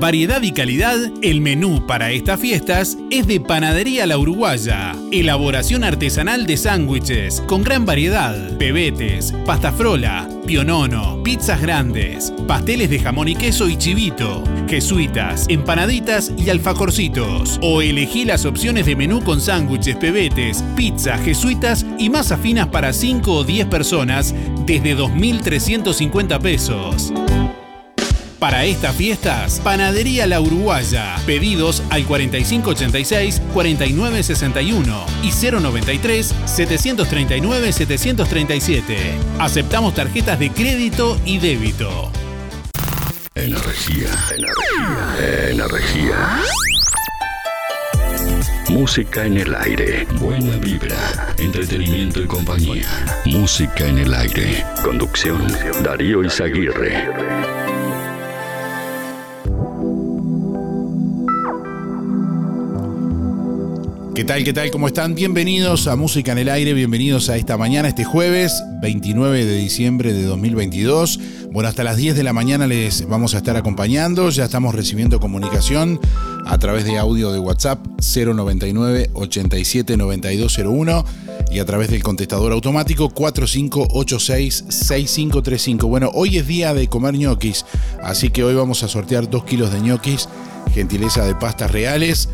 Variedad y calidad, el menú para estas fiestas es de Panadería La Uruguaya. Elaboración artesanal de sándwiches con gran variedad, pebetes, pasta frola, pionono, pizzas grandes, pasteles de jamón y queso y chivito, jesuitas, empanaditas y alfajorcitos. O elegí las opciones de menú con sándwiches, pebetes, pizza, jesuitas y masas finas para 5 o 10 personas desde 2.350 pesos. Para estas fiestas, Panadería La Uruguaya. Pedidos al 4586-4961 y 093-739-737. Aceptamos tarjetas de crédito y débito. Energía, energía, energía. Música en el aire. Buena vibra. Entretenimiento y compañía. Música en el aire. Conducción. Darío Izaguirre. ¿Qué tal? ¿Qué tal? ¿Cómo están? Bienvenidos a Música en el Aire, bienvenidos a esta mañana, este jueves 29 de diciembre de 2022. Bueno, hasta las 10 de la mañana les vamos a estar acompañando, ya estamos recibiendo comunicación a través de audio de WhatsApp 099 87 9201 y a través del contestador automático 4586 6535. Bueno, hoy es día de comer ñoquis, así que hoy vamos a sortear 2 kilos de ñoquis, gentileza de pastas reales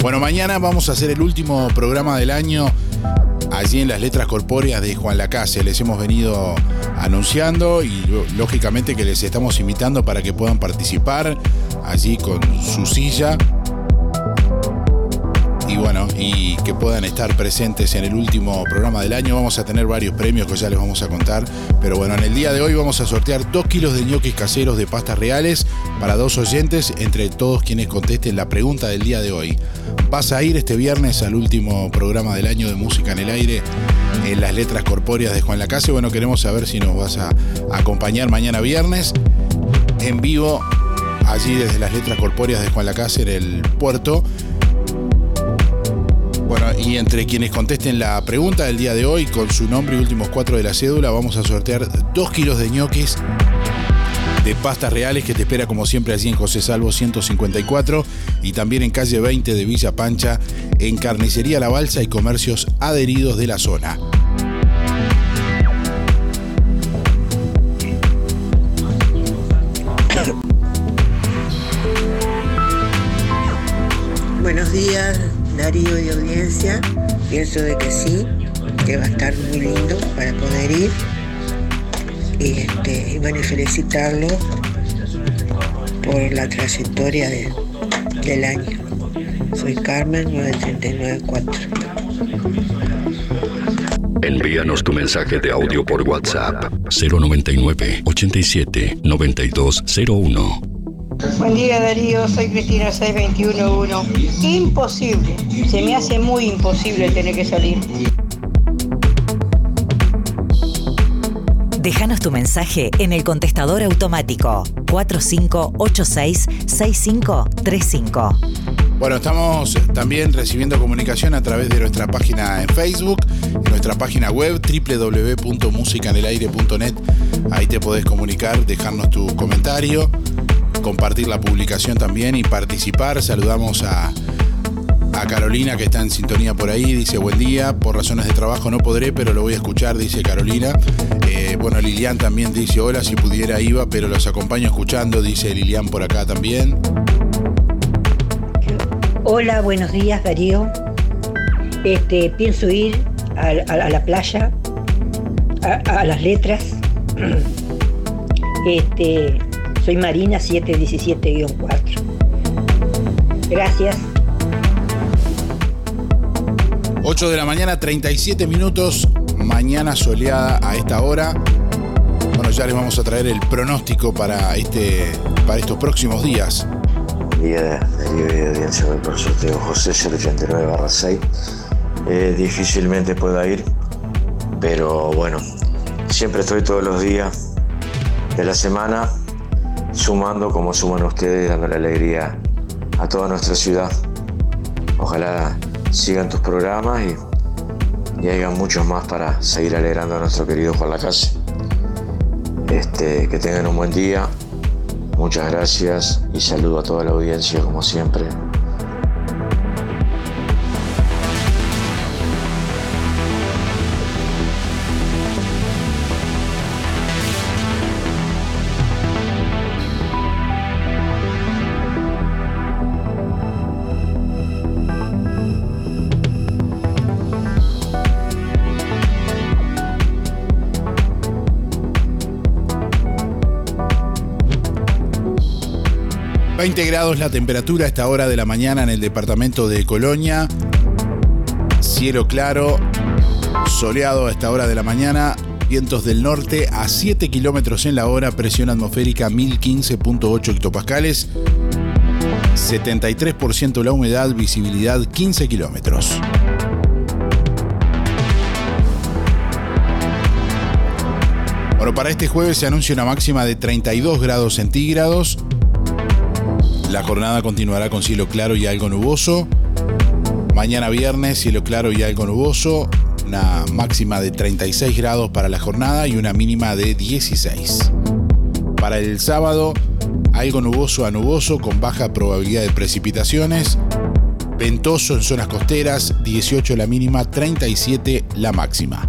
Bueno, mañana vamos a hacer el último programa del año allí en las letras corpóreas de Juan Lacase. Les hemos venido anunciando y lógicamente que les estamos invitando para que puedan participar allí con su silla y bueno, y que puedan estar presentes en el último programa del año. Vamos a tener varios premios que ya les vamos a contar. Pero bueno, en el día de hoy vamos a sortear dos kilos de ñoquis caseros de pastas reales para dos oyentes, entre todos quienes contesten la pregunta del día de hoy. ¿Vas a ir este viernes al último programa del año de Música en el Aire en las letras corpóreas de Juan Lacase? Bueno, queremos saber si nos vas a acompañar mañana viernes en vivo allí desde las letras corpóreas de Juan Lacase en el puerto y entre quienes contesten la pregunta del día de hoy con su nombre y últimos cuatro de la cédula, vamos a sortear dos kilos de ñoquis de pastas reales que te espera como siempre allí en José Salvo 154 y también en calle 20 de Villa Pancha en Carnicería La Balsa y comercios adheridos de la zona. Buenos días, Darío de audiencia. Pienso de que sí, que va a estar muy lindo para poder ir. Y, este, y y felicitarlo por la trayectoria de- del año. Soy Carmen 9394. Envíanos tu mensaje de audio por WhatsApp 099 87 9201. Buen día Darío, soy Cristina 6211. Imposible, se me hace muy imposible tener que salir. Déjanos tu mensaje en el contestador automático 4586-6535. Bueno, estamos también recibiendo comunicación a través de nuestra página en Facebook, en nuestra página web www.musicanelaire.net. Ahí te podés comunicar, dejarnos tu comentario, compartir la publicación también y participar. Saludamos a, a Carolina que está en sintonía por ahí. Dice buen día, por razones de trabajo no podré, pero lo voy a escuchar, dice Carolina. Eh, bueno, Lilian también dice hola, si pudiera iba, pero los acompaño escuchando, dice Lilian por acá también. Hola, buenos días Darío. Este, pienso ir a, la playa, a, a las letras. Este, soy Marina 717-4. Gracias. 8 de la mañana, 37 minutos, mañana soleada a esta hora. Bueno, ya les vamos a traer el pronóstico para, este, para estos próximos días. día de de audiencia del por sorteo José 089 barra 6. Eh, difícilmente pueda ir, pero bueno, siempre estoy todos los días de la semana sumando como suman ustedes, dando la alegría a toda nuestra ciudad. Ojalá sigan tus programas y, y haya muchos más para seguir alegrando a nuestro querido Juan Lacase. Este, que tengan un buen día. Muchas gracias y saludo a toda la audiencia como siempre. 20 grados la temperatura a esta hora de la mañana en el departamento de Colonia. Cielo claro, soleado a esta hora de la mañana. Vientos del norte a 7 kilómetros en la hora, presión atmosférica 1015.8 hectopascales. 73% la humedad, visibilidad 15 kilómetros. Bueno, para este jueves se anuncia una máxima de 32 grados centígrados. La jornada continuará con cielo claro y algo nuboso. Mañana viernes, cielo claro y algo nuboso. Una máxima de 36 grados para la jornada y una mínima de 16. Para el sábado, algo nuboso a nuboso con baja probabilidad de precipitaciones. Ventoso en zonas costeras, 18 la mínima, 37 la máxima.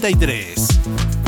93.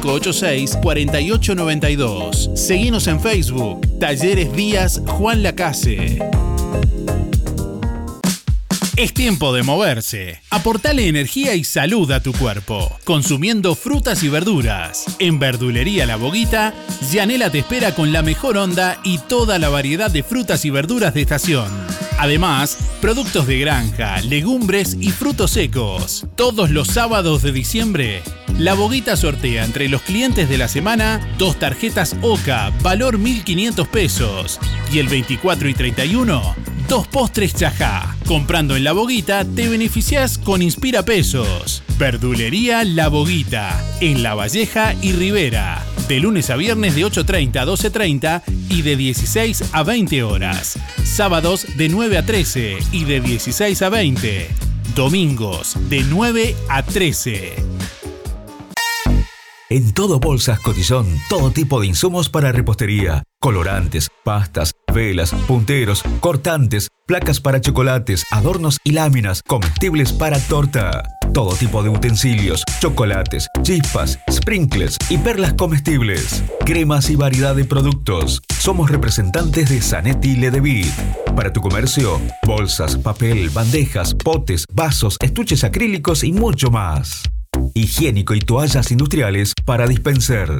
586-4892. Seguimos en Facebook, Talleres Díaz Juan Lacase. Es tiempo de moverse. Aportale energía y salud a tu cuerpo, consumiendo frutas y verduras. En Verdulería La Boguita, Yanela te espera con la mejor onda y toda la variedad de frutas y verduras de estación. Además, productos de granja, legumbres y frutos secos. Todos los sábados de diciembre, La Boguita sortea entre los clientes de la semana dos tarjetas OCA, valor 1.500 pesos. Y el 24 y 31, dos postres chajá. Comprando en La Boguita te beneficias con Inspira Pesos. Verdulería La Boguita, en La Valleja y Rivera. De lunes a viernes de 8.30 a 12.30 y de 16 a 20 horas. Sábados de 9 a 13 y de 16 a 20. Domingos de 9 a 13. En todo Bolsas Cotillón, todo tipo de insumos para repostería, colorantes, pastas, velas, punteros, cortantes, placas para chocolates, adornos y láminas, comestibles para torta. Todo tipo de utensilios, chocolates, chispas, sprinkles y perlas comestibles. Cremas y variedad de productos. Somos representantes de Zanetti Ledevit. Para tu comercio, bolsas, papel, bandejas, potes, vasos, estuches acrílicos y mucho más. Higiénico y toallas industriales para dispenser.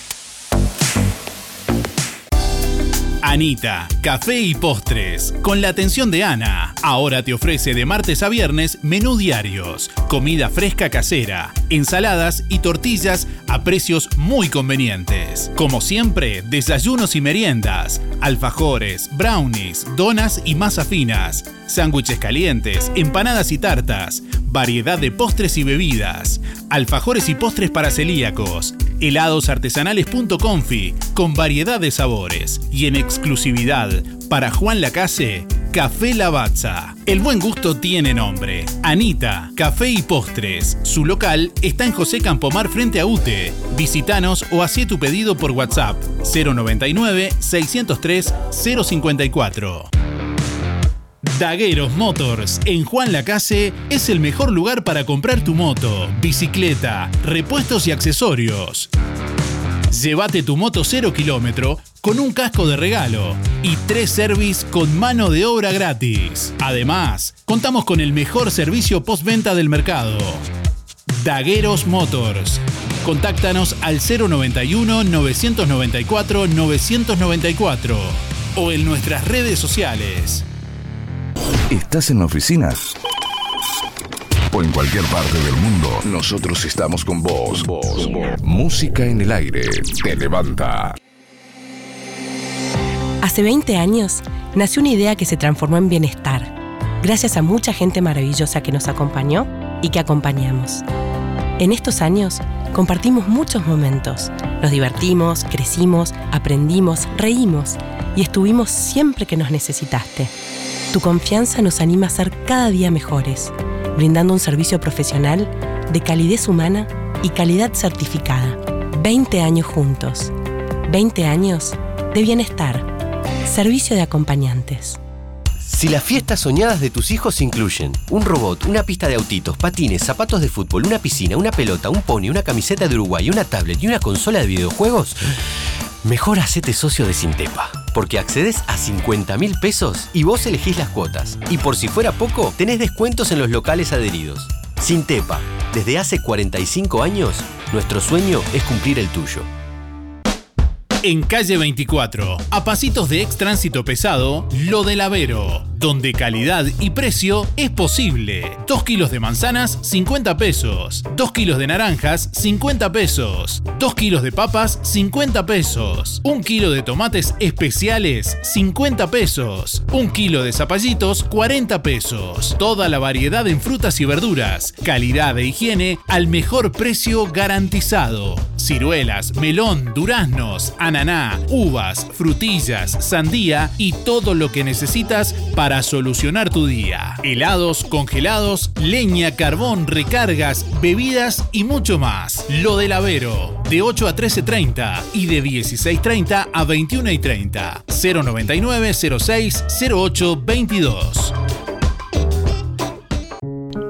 Anita, café y postres. Con la atención de Ana. Ahora te ofrece de martes a viernes menú diarios, comida fresca casera, ensaladas y tortillas a precios muy convenientes. Como siempre, desayunos y meriendas, alfajores, brownies, donas y masa finas, sándwiches calientes, empanadas y tartas, variedad de postres y bebidas, alfajores y postres para celíacos, heladosartesanales.confi con variedad de sabores y en exclusividad para Juan Lacase, Café Lavazza. El buen gusto tiene nombre. Anita, Café y Postres. Su local está en José Campomar frente a UTE. Visítanos o hacé tu pedido por WhatsApp 099 603 054. Dagueros Motors en Juan Lacase es el mejor lugar para comprar tu moto, bicicleta, repuestos y accesorios. Llévate tu moto 0 kilómetro con un casco de regalo y tres service con mano de obra gratis. Además, contamos con el mejor servicio postventa del mercado. Dagueros Motors. Contáctanos al 091 994 994 o en nuestras redes sociales. ¿Estás en la oficina? O en cualquier parte del mundo, nosotros estamos con vos. vos. Música en el aire te levanta. Hace 20 años nació una idea que se transformó en bienestar, gracias a mucha gente maravillosa que nos acompañó y que acompañamos. En estos años compartimos muchos momentos, nos divertimos, crecimos, aprendimos, reímos y estuvimos siempre que nos necesitaste. Tu confianza nos anima a ser cada día mejores, brindando un servicio profesional de calidez humana y calidad certificada. 20 años juntos. 20 años de bienestar. Servicio de acompañantes. Si las fiestas soñadas de tus hijos incluyen un robot, una pista de autitos, patines, zapatos de fútbol, una piscina, una pelota, un pony, una camiseta de Uruguay, una tablet y una consola de videojuegos, mejor hacete socio de Sintepa. Porque accedes a 50 mil pesos y vos elegís las cuotas. Y por si fuera poco, tenés descuentos en los locales adheridos. Sintepa, desde hace 45 años, nuestro sueño es cumplir el tuyo. En calle 24, a pasitos de ex tránsito pesado, Lo del Avero, donde calidad y precio es posible. 2 kilos de manzanas, 50 pesos. 2 kilos de naranjas, 50 pesos. 2 kilos de papas, 50 pesos. 1 kilo de tomates especiales, 50 pesos. 1 kilo de zapallitos, 40 pesos. Toda la variedad en frutas y verduras. Calidad e higiene al mejor precio garantizado. Ciruelas, melón, duraznos, ananá, uvas, frutillas, sandía y todo lo que necesitas para solucionar tu día. Helados, congelados, leña, carbón, recargas, bebidas y mucho más. Lo del Avero, de 8 a 13.30 y de 16.30 a 21.30. 099 06 08 22.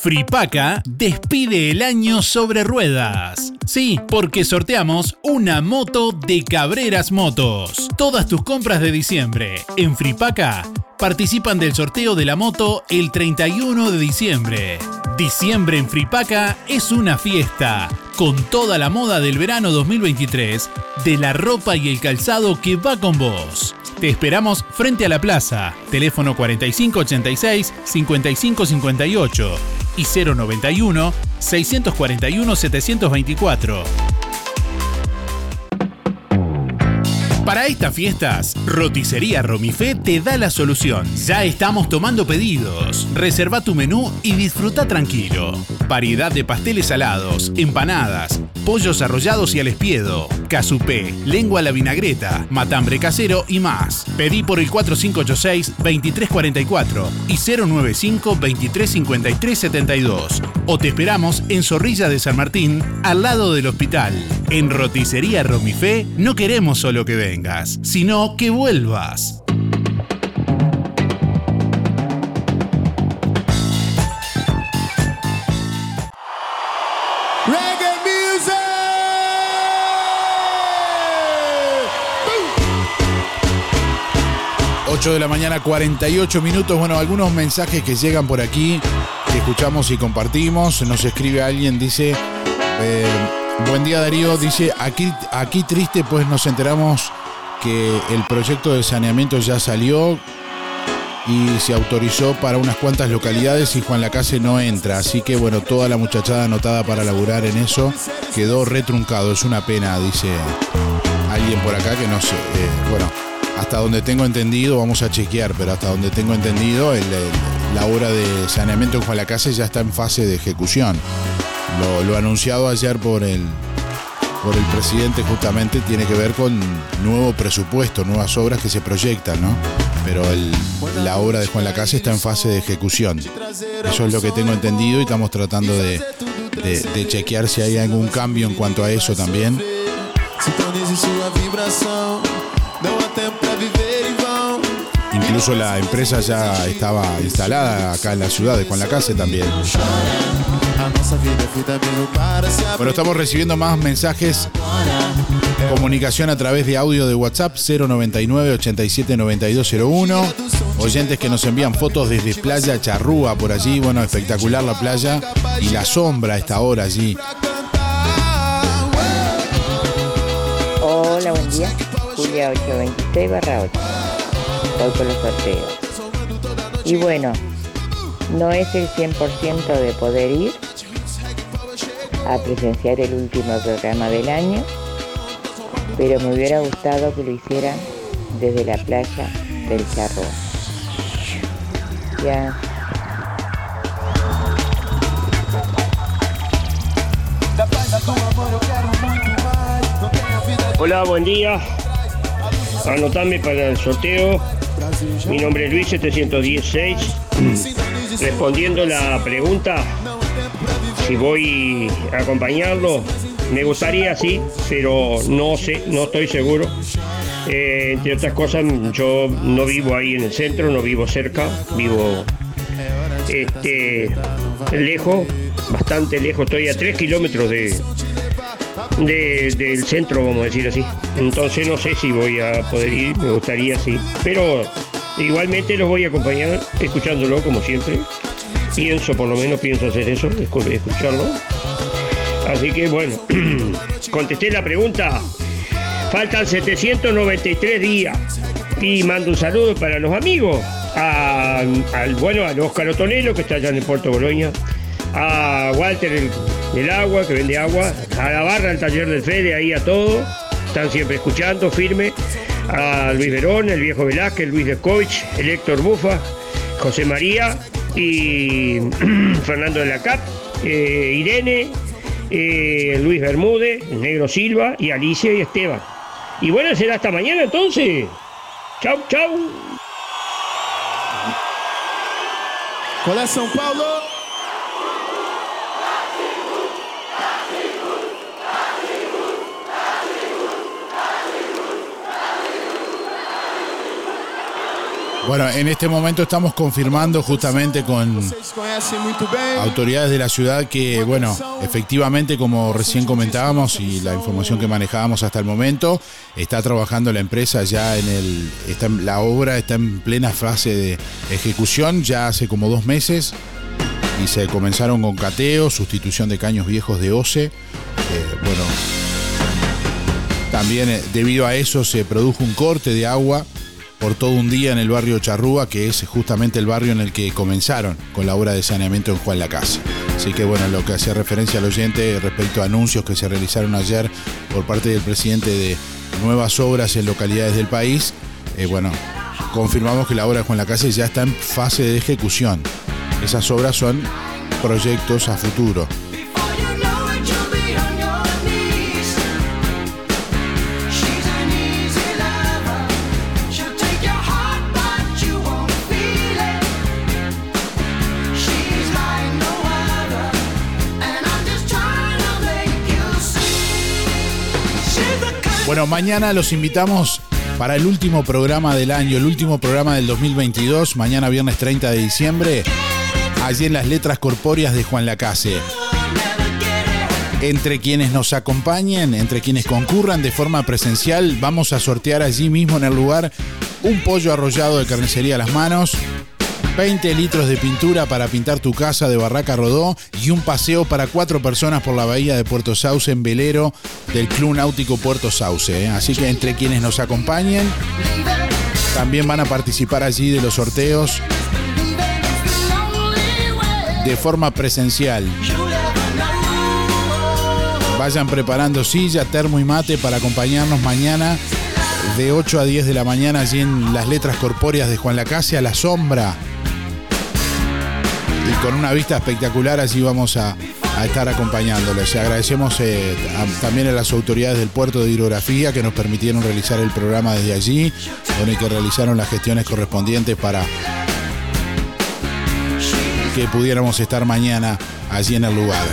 Fripaca despide el año sobre ruedas. Sí, porque sorteamos una moto de Cabreras Motos. Todas tus compras de diciembre en Fripaca participan del sorteo de la moto el 31 de diciembre. Diciembre en Fripaca es una fiesta, con toda la moda del verano 2023, de la ropa y el calzado que va con vos. Te esperamos frente a la plaza, teléfono 4586-5558 y 091-641-724. Para estas fiestas, Roticería Romifé te da la solución. Ya estamos tomando pedidos. Reserva tu menú y disfruta tranquilo. Variedad de pasteles salados, empanadas, pollos arrollados y al espiedo, casupé, lengua a la vinagreta, matambre casero y más. Pedí por el 4586-2344 y 095-235372. O te esperamos en Zorrilla de San Martín, al lado del hospital. En Roticería Romifé no queremos solo que sino que vuelvas. Reggae music. 8 de la mañana, 48 minutos. Bueno, algunos mensajes que llegan por aquí, que escuchamos y compartimos. Nos escribe alguien, dice, eh, buen día Darío, dice, aquí, aquí triste pues nos enteramos que el proyecto de saneamiento ya salió y se autorizó para unas cuantas localidades y Juan Lacase no entra. Así que bueno, toda la muchachada anotada para laburar en eso quedó retruncado. Es una pena, dice alguien por acá que no sé. eh, bueno, hasta donde tengo entendido, vamos a chequear, pero hasta donde tengo entendido, la obra de saneamiento en Juan Lacase ya está en fase de ejecución. Lo anunciado ayer por el, por el presidente justamente tiene que ver con nuevo presupuesto, nuevas obras que se proyectan, ¿no? Pero la obra de Juan Lacase está en fase de ejecución. Eso es lo que tengo entendido y estamos tratando de, de- chequear si hay algún cambio en cuanto a eso también. Incluso la empresa ya estaba instalada acá en la ciudad de Juan Lacase también. Bueno, estamos recibiendo más mensajes. Comunicación a través de audio de WhatsApp 099 87 9201. Oyentes que nos envían fotos desde Playa Charrúa por allí. Bueno, espectacular la playa y la sombra a esta hora allí. Hola, buen día. Julia 826 barra 8. Voy por los sorteos. Y bueno, no es el 100% de poder ir, a presenciar el último programa del año, pero me hubiera gustado que lo hicieran desde la playa del Charro. Ya. Hola, buen día. Anotame para el sorteo. Mi nombre es Luis 716. Respondiendo la pregunta, si voy a acompañarlo, me gustaría sí, pero no sé, no estoy seguro. Eh, entre otras cosas, yo no vivo ahí en el centro, no vivo cerca, vivo este, lejos, bastante lejos, estoy a 3 kilómetros de- del centro, vamos a decir así. Entonces no sé si voy a poder ir, me gustaría sí. Pero igualmente los voy a acompañar escuchándolo como siempre. Pienso, por lo menos pienso hacer eso, escu- escucharlo. Así que bueno, contesté la pregunta. Faltan 793 días. Y mando un saludo para los amigos. A- al bueno, al Óscar Otonelo, que está allá en el Puerto Boloña. A Walter el, agua, que vende agua. A la barra, al taller del Fede, ahí a todo. Están siempre escuchando, firme. A Luis Verón, el viejo Velázquez, Luis Descovich, el Héctor Bufa, José María y Fernando de la Cap, eh, Irene, eh, Luis Bermúdez, Negro Silva y Alicia y Esteban. Y bueno, será hasta mañana entonces. Chau, chau. Qual é São Paulo? Bueno, en este momento estamos confirmando justamente con autoridades de la ciudad que, bueno, efectivamente, como recién comentábamos y la información que manejábamos hasta el momento, está trabajando la empresa ya en el. Está, la obra está en plena fase de ejecución ya hace como dos meses y se comenzaron con cateo, sustitución de caños viejos de OCE. Eh, bueno, también eh, debido a eso se produjo un corte de agua por todo un día en el barrio Charrúa, que es justamente el barrio en el que comenzaron con la obra de saneamiento en Juan Lacase. Así que bueno, lo que hacía referencia al oyente respecto a anuncios que se realizaron ayer por parte del presidente de nuevas obras en localidades del país, eh, bueno, confirmamos que la obra de Juan Lacase ya está en fase de ejecución. Esas obras son proyectos a futuro. Bueno, mañana los invitamos para el último programa del año, el último programa del 2022, mañana viernes 30 de diciembre, allí en las letras corpóreas de Juan Lacase. Entre quienes nos acompañen, entre quienes concurran de forma presencial, vamos a sortear allí mismo en el lugar un pollo arrollado de carnicería a las manos, 20 litros de pintura para pintar tu casa de Barraca Rodó y un paseo para cuatro personas por la bahía de Puerto Sauce en velero del Club Náutico Puerto Sauce. ¿eh? Así que entre quienes nos acompañen también van a participar allí de los sorteos de forma presencial. Vayan preparando silla, termo y mate para acompañarnos mañana de 8 a 10 de la mañana allí en las letras corpóreas de Juan Lacase a la sombra. Y con una vista espectacular allí vamos a, estar acompañándoles. Agradecemos eh, también a las autoridades del puerto de hidrografía que nos permitieron realizar el programa desde allí, y que realizaron las gestiones correspondientes para que pudiéramos estar mañana allí en el lugar.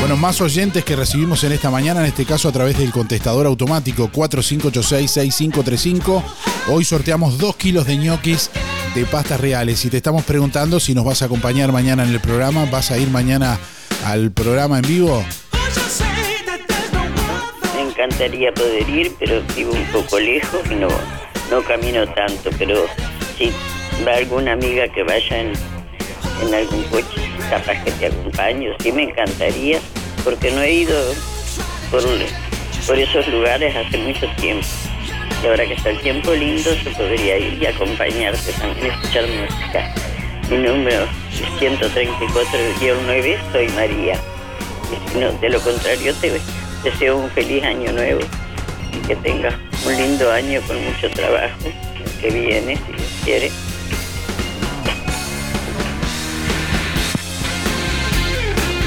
Bueno, más oyentes que recibimos en esta mañana, en este caso a través del contestador automático 4586-6535. Hoy sorteamos 2 kilos de ñoquis de pastas reales. Y te estamos preguntando si nos vas a acompañar mañana en el programa, vas a ir mañana al programa en vivo. Me encantaría poder ir, pero vivo un poco lejos y no, no camino tanto. Pero si va alguna amiga que vaya en, algún coche, capaz que te acompaño. Sí, me encantaría, porque no he ido por, por esos lugares hace mucho tiempo. Y ahora que está el tiempo lindo, se podría ir y acompañarte también, escuchar música. Mi número 134-9, soy María. Y si no, de lo contrario, te deseo un feliz año nuevo y que tengas un lindo año con mucho trabajo, el que viene, si Dios quiere.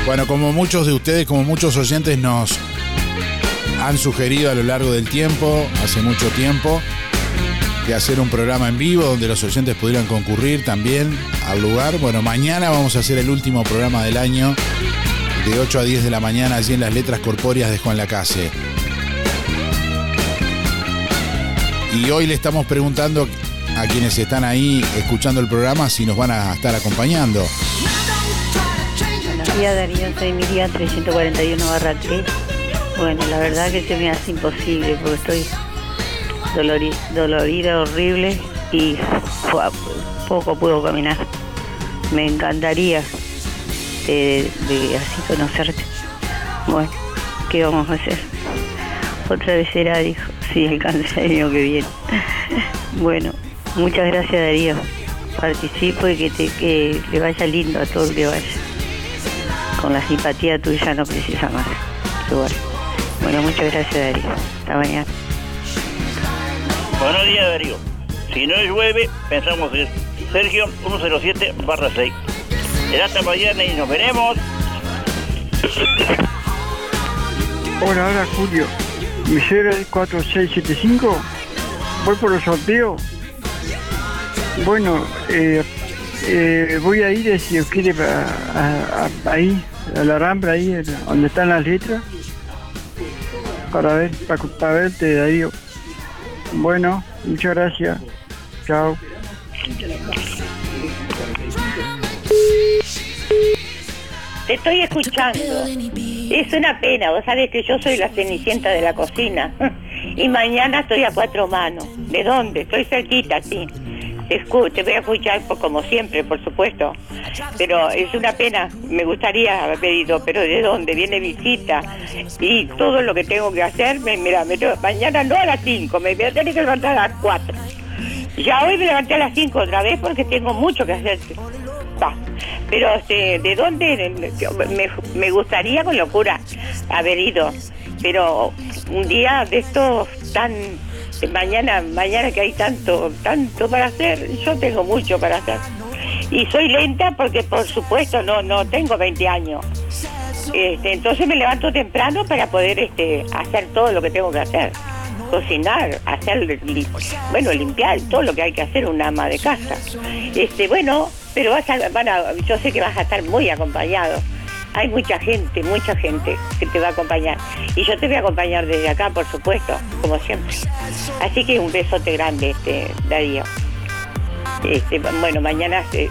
Bueno, como muchos de ustedes, como muchos oyentes nos han sugerido a lo largo del tiempo, hace mucho tiempo, de hacer un programa en vivo donde los oyentes pudieran concurrir también al lugar. Bueno, mañana vamos a hacer el último programa del año de 8 a 10 de la mañana allí en las letras corpóreas de Juan Lacase. Y hoy le estamos preguntando a quienes están ahí escuchando el programa si nos van a estar acompañando. Buenos días Darío, soy Miriam 341 barra 3. Bueno, la verdad que se me hace imposible porque estoy dolori- dolorida, horrible y poco puedo caminar. Me encantaría de así conocerte. Bueno, ¿qué vamos a hacer? Otra vez será, dijo. Sí, el año que viene. Bueno, muchas gracias Darío. Participo y que, te, le vaya lindo a todo el que vaya. Con la simpatía tuya no precisa más. Bueno, muchas gracias Darío. Hasta mañana. Buenos días, Darío. Si no llueve, pensamos en Sergio 107 barra 6. Será hasta mañana y nos veremos. Hola, hola Julio. Mi cero es 4675. Voy por los sorteos. Bueno, eh, eh, voy a ir, si os quiere, a- a- a- ahí, a la rambla, ahí, donde están las letras. Para ver, para, verte, Darío. Bueno, muchas gracias. Chao. Te estoy escuchando. Es una pena, vos sabés que yo soy la cenicienta de la cocina. Y mañana estoy a cuatro manos. ¿De dónde? Estoy cerquita, sí. Escu- te voy a escuchar por- como siempre, por supuesto. Pero es una pena, me gustaría haber pedido, pero ¿de dónde? Viene visita. Y todo lo que tengo que hacer, me, mira, me mañana no a las cinco, me voy a tener que levantar a las cuatro. Ya hoy me levanté a las 5 otra vez porque tengo mucho que hacer. Pero este, ¿de dónde? Me, me gustaría con locura haber ido. Pero un día de estos tan... Mañana, mañana que hay tanto, tanto para hacer, yo tengo mucho para hacer. Y soy lenta porque por supuesto no, no tengo 20 años. Este, entonces me levanto temprano para poder este, hacer todo lo que tengo que hacer. Cocinar, hacer, bueno, limpiar, todo lo que hay que hacer una ama de casa. Este, bueno, pero vas a, van yo sé que vas a estar muy acompañado. Hay mucha gente, mucha gente que te va a acompañar. Y yo te voy a acompañar desde acá, por supuesto, como siempre. Así que un besote grande, este, Darío. Este, bueno, mañana eh,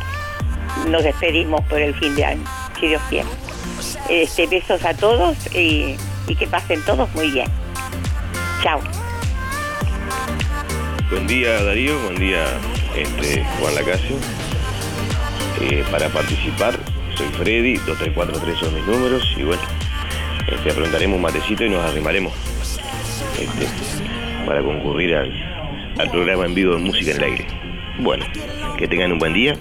nos despedimos por el fin de año, si Dios quiere. Este, besos a todos y, que pasen todos muy bien. Chao. Buen día Darío, buen día Juan Lacasio. Eh, para participar soy Freddy, 2343 son mis números y bueno, este, preguntaremos un matecito y nos arrimaremos este, para concurrir al, al programa en vivo de Música en el Aire. Bueno, que tengan un buen día.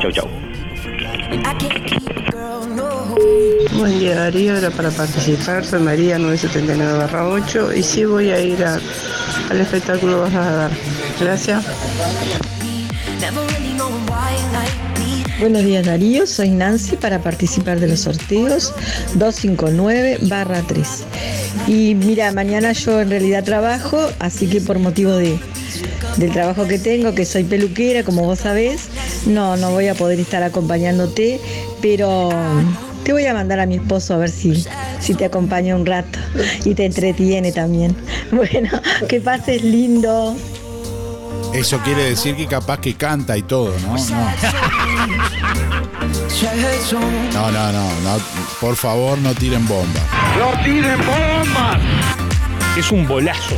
Chau, chau. Buen día Darío, era para participar, soy María 979 8 y sí voy a ir a- al espectáculo vas a dar. Gracias. Buenos días Darío, soy Nancy para participar de los sorteos 259 barra 3. Y mira, mañana yo en realidad trabajo, así que por motivo de, del trabajo que tengo, que soy peluquera, como vos sabés, no, no voy a poder estar acompañándote, pero te voy a mandar a mi esposo a ver si, si te acompaña un rato y te entretiene también. Bueno, que pases lindo. Eso quiere decir que capaz que canta y todo, ¿no? No, no, no, no, no. Por favor, no tiren bomba. ¡No tiren bombas! Es un bolazo.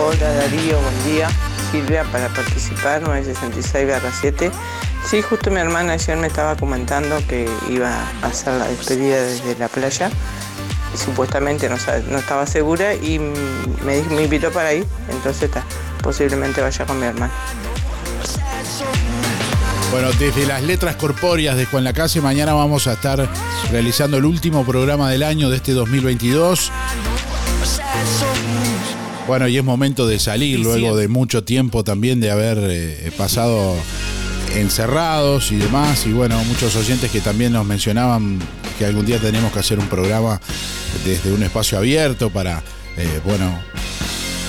Hola Darío, buen día. Silvia para participar, 966 7. Sí, justo mi hermana ayer me estaba comentando que iba a hacer la despedida desde la playa supuestamente no, estaba segura y me, dijo- me invitó para ir. Entonces está, posiblemente vaya con mi hermano. Bueno, desde las letras corpóreas de Juan Lacase, mañana vamos a estar realizando el último programa del año de este 2022. Bueno, y es momento de salir luego de mucho tiempo también de haber eh, pasado encerrados y demás. Y bueno, muchos oyentes que también nos mencionaban que algún día tenemos que hacer un programa desde un espacio abierto para, eh, bueno,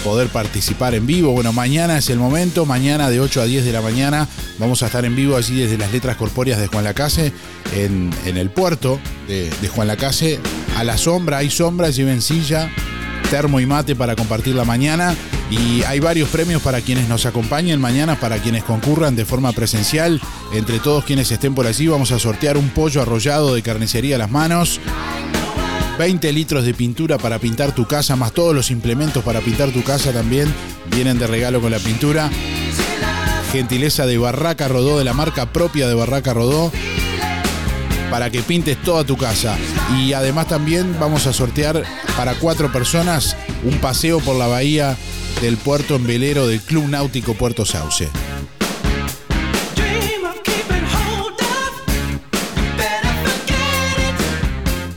poder participar en vivo. Bueno, mañana es el momento, mañana de 8 a 10 de la mañana vamos a estar en vivo allí desde las letras corpóreas de Juan Lacase, en, en el puerto de, de Juan Lacase, a la sombra, hay sombra, lleven silla, termo y mate para compartir la mañana. Y hay varios premios para quienes nos acompañen mañana, para quienes concurran de forma presencial. Entre todos quienes estén por allí vamos a sortear un pollo arrollado de carnicería a las manos. 20 litros de pintura para pintar tu casa, más todos los implementos para pintar tu casa también vienen de regalo con la pintura. Gentileza de Barraca Rodó, de la marca propia de Barraca Rodó, para que pintes toda tu casa. Y además también vamos a sortear para cuatro personas un paseo por la bahía del puerto en velero del Club Náutico Puerto Sauce.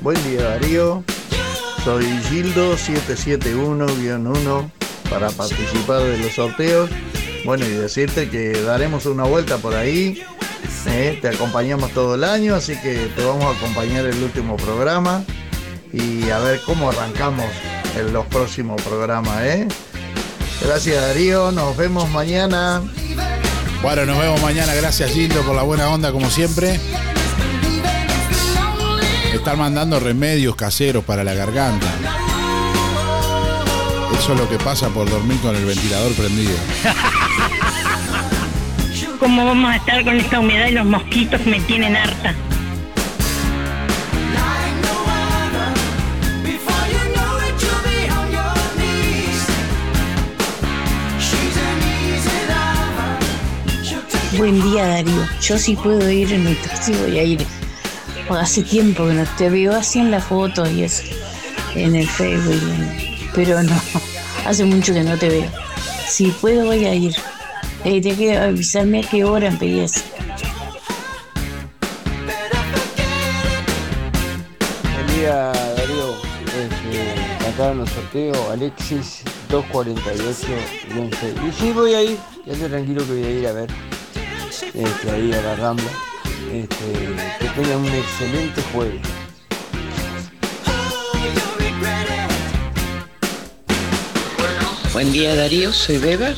Buen día Darío, soy Gildo 771-1 para participar de los sorteos. Bueno, y decirte que daremos una vuelta por ahí. ¿Eh? Te acompañamos todo el año, así que te vamos a acompañar el último programa y a ver cómo arrancamos en los próximos programas. ¿eh? Gracias Darío, nos vemos mañana. Bueno, nos vemos mañana. Gracias Gildo por la buena onda como siempre. Están mandando remedios caseros para la garganta. Eso es lo que pasa por dormir con el ventilador prendido. ¿Cómo vamos a estar con esta humedad y los mosquitos me tienen harta? Buen día Darío, yo sí puedo ir en el taxi, voy a ir. Hace tiempo que no te veo así en la foto y eso, en el Facebook, pero no, hace mucho que no te veo. Si puedo voy a ir. Eh, tenés que avisarme a qué hora empieza. Día, Darío. Este, en los sorteos, Alexis 248 11. Y sí, voy a ir. Quédate tranquilo que voy a ir a ver. Este, ahí a la Rambla. Este, que tengan un excelente jueves. Buen día Darío, soy Beba,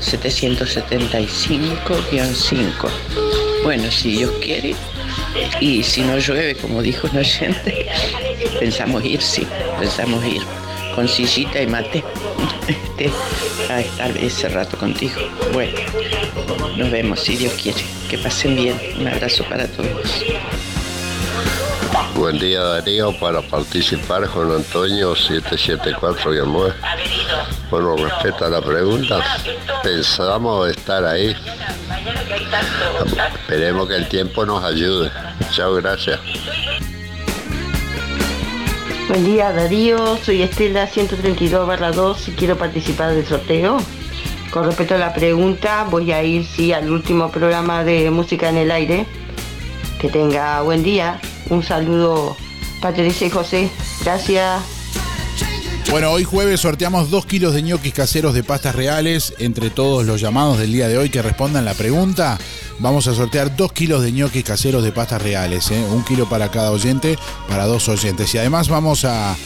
775-5. Bueno, si Dios quiere, y si no llueve, como dijo un oyente, pensamos ir, sí, pensamos ir, con sillita y mate, este, a estar ese rato contigo. Bueno, nos vemos, si Dios quiere. Que pasen bien, un abrazo para todos. Buen día Darío, para participar Juan Antonio 774-9. Bueno, respecto a la pregunta, pensamos estar ahí. Esperemos que el tiempo nos ayude. Chao, gracias. Buen día Darío, soy Estela 132 barra 2 y quiero participar del sorteo. Con respecto a la pregunta, voy a ir sí al último programa de Música en el Aire. Que tenga buen día. Un saludo Patricia y José. Gracias. Bueno, hoy jueves sorteamos 2 kilos de ñoquis caseros de pastas reales. Entre todos los llamados del día de hoy que respondan la pregunta, vamos a sortear 2 kilos de ñoquis caseros de pastas reales. ¿eh? Un kilo para cada oyente, para dos oyentes. Y además vamos a...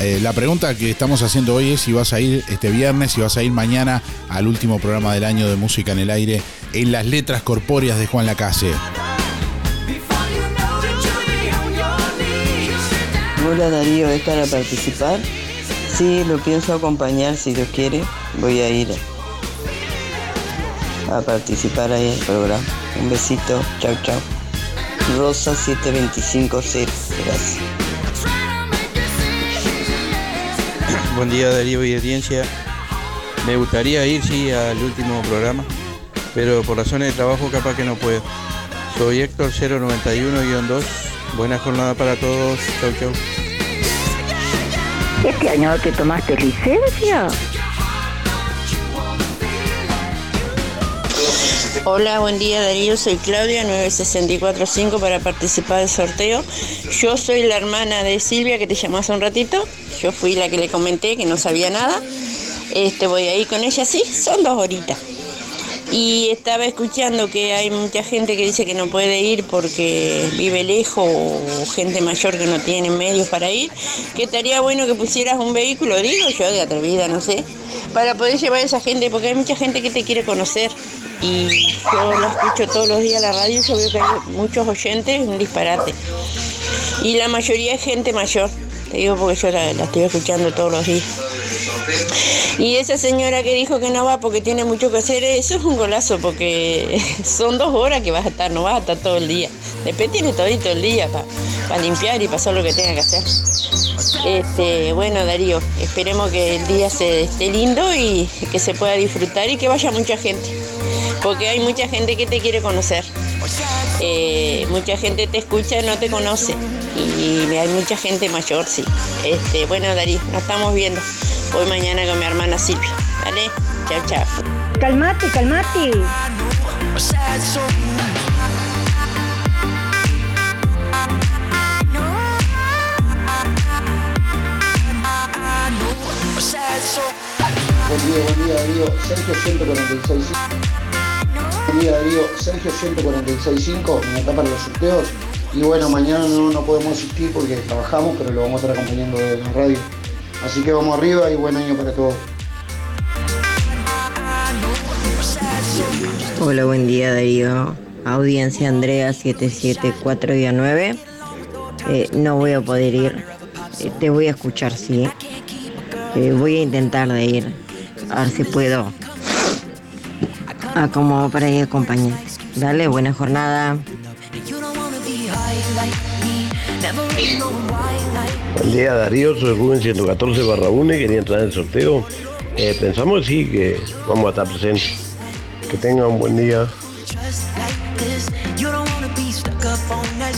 eh, la pregunta que estamos haciendo hoy es si vas a ir este viernes, si vas a ir mañana al último programa del año de Música en el Aire en las letras corpóreas de Juan Lacase. Hola Darío, ¿es para participar? Sí, lo pienso acompañar si Dios quiere. Voy a ir a participar ahí en el programa. Un besito, chau chau. Rosa 7250, gracias. Buen día Darío y audiencia. Me gustaría ir, sí, al último programa, pero por razones de trabajo capaz que no puedo. Soy Héctor 091-2. Buena jornada para todos. Chau, chau. ¿Este año te tomaste licencia? Hola, buen día Darío, soy Claudia 9645 para participar del sorteo. Yo soy la hermana de Silvia que te llamó hace un ratito. Yo fui la que le comenté que no sabía nada. Este, voy a ir con ella, sí, son dos horitas. Y estaba escuchando que hay mucha gente que dice que no puede ir porque vive lejos o gente mayor que no tiene medios para ir. Que estaría bueno que pusieras un vehículo, digo yo de atrevida, no sé, para poder llevar a esa gente, porque hay mucha gente que te quiere conocer. Y yo lo escucho todos los días a la radio, yo veo que hay muchos oyentes, un disparate. Y la mayoría es gente mayor, te digo porque yo la, estoy escuchando todos los días. Y esa señora que dijo que no va porque tiene mucho que hacer, eso es un golazo porque son dos horas que vas a estar, no vas a estar todo el día. Después tienes todito el día para limpiar y hacer lo que tenga que hacer. Este, bueno, Darío, esperemos que el día se esté lindo y que se pueda disfrutar y que vaya mucha gente. Porque hay mucha gente que te quiere conocer. Eh, mucha gente te escucha y no te conoce. Y hay mucha gente mayor, sí. Este, bueno, Darío, nos estamos viendo. Voy mañana con mi hermana Silvia. ¿Vale? Chao, chao. Calmate, calmate. Buen día, buen día Darío, Sergio 146. Día Darío, Sergio 146.5, me acá para los sorteos. Y bueno, mañana no, no podemos asistir porque trabajamos, pero lo vamos a estar acompañando de la radio. Así que vamos arriba y buen año para todos. Hola, buen día Darío. Audiencia Andrea 774-9. Eh, no voy a poder ir. Eh, te voy a escuchar, sí. Eh, voy a intentar de ir. A ver si puedo. Ah, como para ir a acompañar. Dale, buena jornada. Buen día Darío, soy Rubén 114 barra 1 y quería entrar en el sorteo. Eh, pensamos sí que vamos a estar presentes. Que tengan un buen día.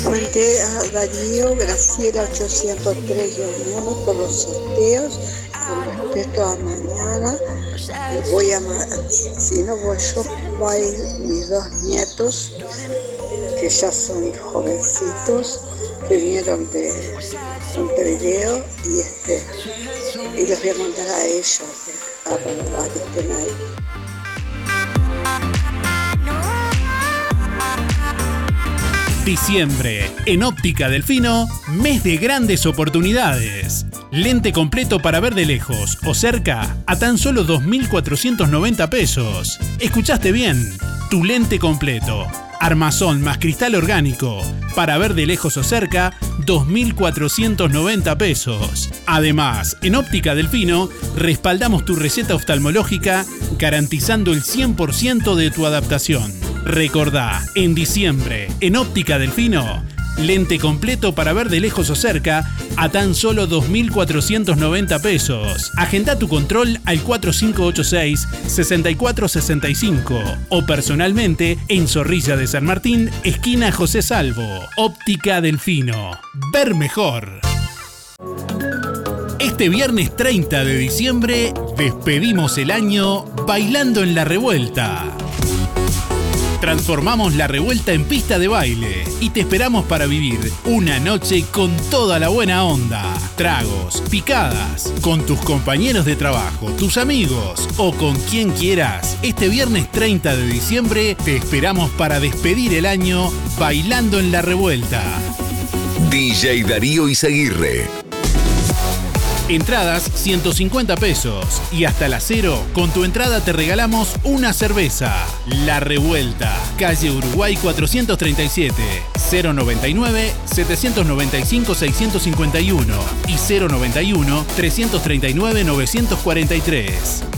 Buen día, Darío, Graciela 803 1 por los sorteos. Con respecto a mañana, voy a, si no voy yo, va a mis dos nietos, que ya son jovencitos, que vinieron de Montevideo y este y los voy a mandar a ellos a, a que estén ahí. Diciembre, en Óptica Delfino, mes de grandes oportunidades. Lente completo para ver de lejos o cerca a tan solo 2.490 pesos. ¿Escuchaste bien? Tu lente completo. Armazón más cristal orgánico. Para ver de lejos o cerca, 2.490 pesos. Además, en Óptica Delfino, respaldamos tu receta oftalmológica garantizando el 100% de tu adaptación. Recordá, en diciembre, en Óptica Delfino, lente completo para ver de lejos o cerca a tan solo 2.490 pesos. Agenda tu control al 4586-6465 o personalmente en Zorrilla de San Martín, esquina José Salvo. Óptica Delfino. Ver mejor. Este viernes 30 de diciembre despedimos el año bailando en la revuelta. Transformamos la revuelta en pista de baile y te esperamos para vivir una noche con toda la buena onda. Tragos, picadas, con tus compañeros de trabajo, tus amigos o con quien quieras. Este viernes 30 de diciembre te esperamos para despedir el año bailando en la revuelta. DJ Darío Izaguirre. Entradas 150 pesos y hasta la cero, con tu entrada te regalamos una cerveza. La Revuelta, calle Uruguay 437, 099 795 651 y 091 339 943.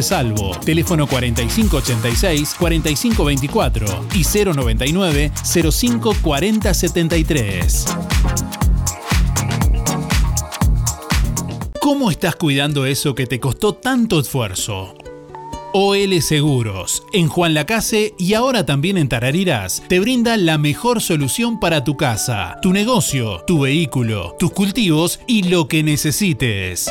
Salvo. Teléfono 4586-4524 y 099 05 40 73. ¿Cómo estás cuidando eso que te costó tanto esfuerzo? OL Seguros, en Juan Lacase y ahora también en Tarariras, te brinda la mejor solución para tu casa, tu negocio, tu vehículo, tus cultivos y lo que necesites.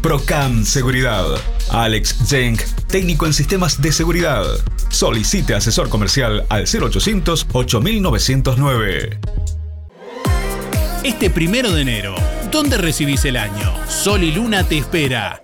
Procam Seguridad. Alex Jenk, técnico en sistemas de seguridad. Solicite asesor comercial al 0800 8909. Este primero de enero, ¿dónde recibís el año? Sol y Luna te espera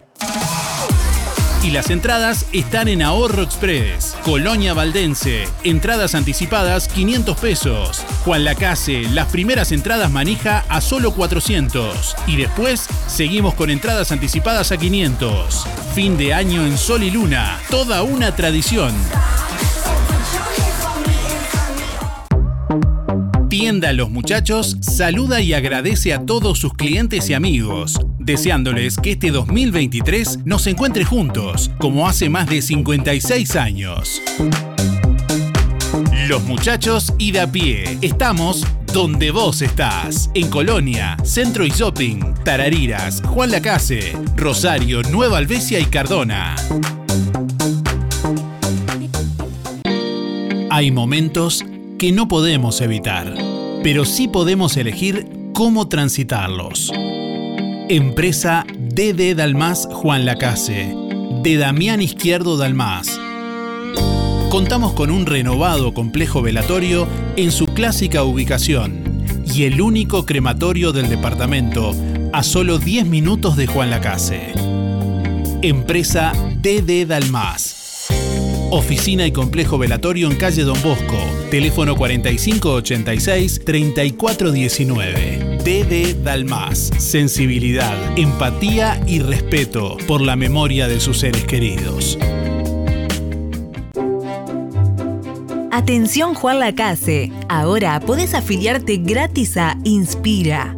y las entradas están en Ahorro Express. Colonia Valdense. Entradas anticipadas 500 pesos. Juan Lacase. Las primeras entradas manija a solo 400. Y después seguimos con entradas anticipadas a 500. Fin de año en Sol y Luna. Toda una tradición. Tienda Los Muchachos saluda y agradece a todos sus clientes y amigos, deseándoles que este 2023 nos encuentre juntos, como hace más de 56 años. Los Muchachos y de a pie, estamos donde vos estás. En Colonia, Centro y Shopping, Tarariras, Juan Lacase, Rosario, Nueva Albesia y Cardona. Hay momentos que no podemos evitar, pero sí podemos elegir cómo transitarlos. Empresa DD Dalmas Juan Lacase, de Damián Izquierdo Dalmas. Contamos con un renovado complejo velatorio en su clásica ubicación y el único crematorio del departamento a solo 10 minutos de Juan Lacase. Empresa DD Dalmas. Oficina y complejo velatorio en calle Don Bosco. Teléfono 4586-3419. DD Dalmas. Sensibilidad, empatía y respeto por la memoria de sus seres queridos. Atención Juan Lacase. Ahora podés afiliarte gratis a Inspira.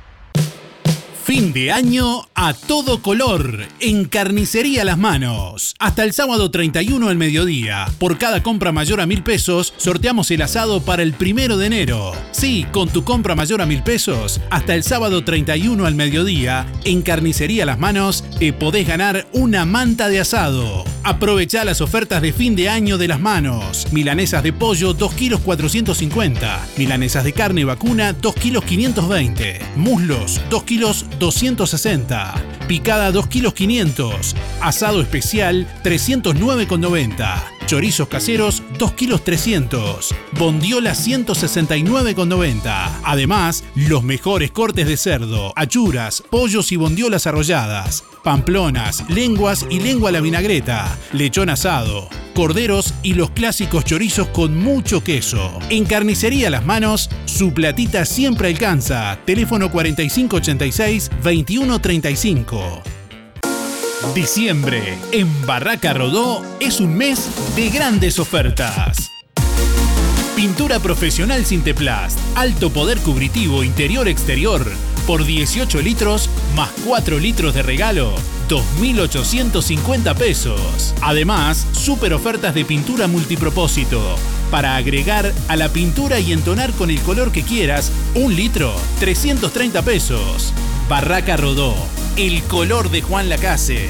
Fin de año a todo color en Carnicería Las Manos. Hasta el sábado 31 al mediodía. Por cada compra mayor a mil pesos, sorteamos el asado para el primero de enero. Sí, con tu compra mayor a mil pesos, hasta el sábado 31 al mediodía, en Carnicería Las Manos, te podés ganar una manta de asado. Aprovecha las ofertas de fin de año de Las Manos. Milanesas de pollo 2 kilos 450. Milanesas de carne vacuna 2 kilos 520. Muslos 2 kilos 260. Picada 2 kilos 500. Asado especial 309,90. Chorizos caseros 2 kilos 300. Bondiola 169,90. Además, los mejores cortes de cerdo, achuras, pollos y bondiolas arrolladas. Pamplonas, lenguas y lengua la vinagreta. Lechón asado corderos y los clásicos chorizos con mucho queso. En Carnicería Las Manos, su platita siempre alcanza. Teléfono 4586-2135. Diciembre en Barraca Rodó es un mes de grandes ofertas. Pintura profesional Sinteplast, alto poder cubritivo interior-exterior, por 18 litros más 4 litros de regalo, 2.850 pesos. Además, super ofertas de pintura multipropósito. Para agregar a la pintura y entonar con el color que quieras, un litro, 330 pesos. Barraca Rodó, el color de Juan Lacase.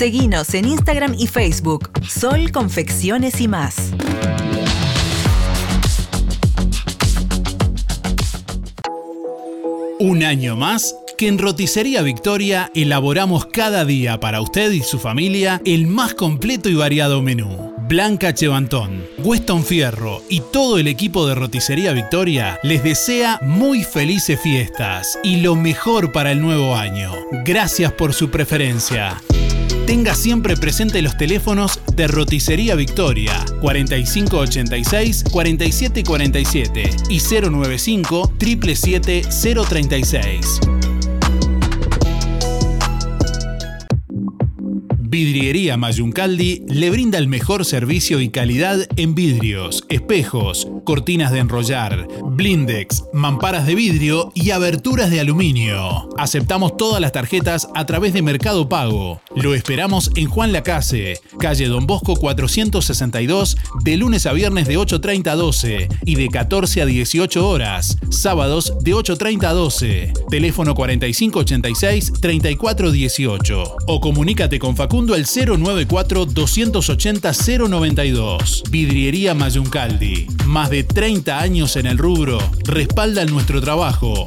Seguinos en Instagram y Facebook. Sol Confecciones y más. Un año más que en Roticería Victoria elaboramos cada día para usted y su familia el más completo y variado menú. Blanca Chevantón, Weston Fierro y todo el equipo de Roticería Victoria les desea muy felices fiestas y lo mejor para el nuevo año. Gracias por su preferencia. Tenga siempre presente los teléfonos de Roticería Victoria 4586 4747 y 095 777 036. Vidriería Mayuncaldi le brinda el mejor servicio y calidad en vidrios, espejos, cortinas de enrollar, blindex, mamparas de vidrio y aberturas de aluminio. Aceptamos todas las tarjetas a través de Mercado Pago. Lo esperamos en Juan Lacase, calle Don Bosco 462, de lunes a viernes de 8.30 a 12 y de 14 a 18 horas, sábados de 8.30 a 12. Teléfono 4586-3418 o comunícate con Facundo al 094-280-092. Vidriería Mayuncaldi. Más de 30 años en el rubro respaldan nuestro trabajo.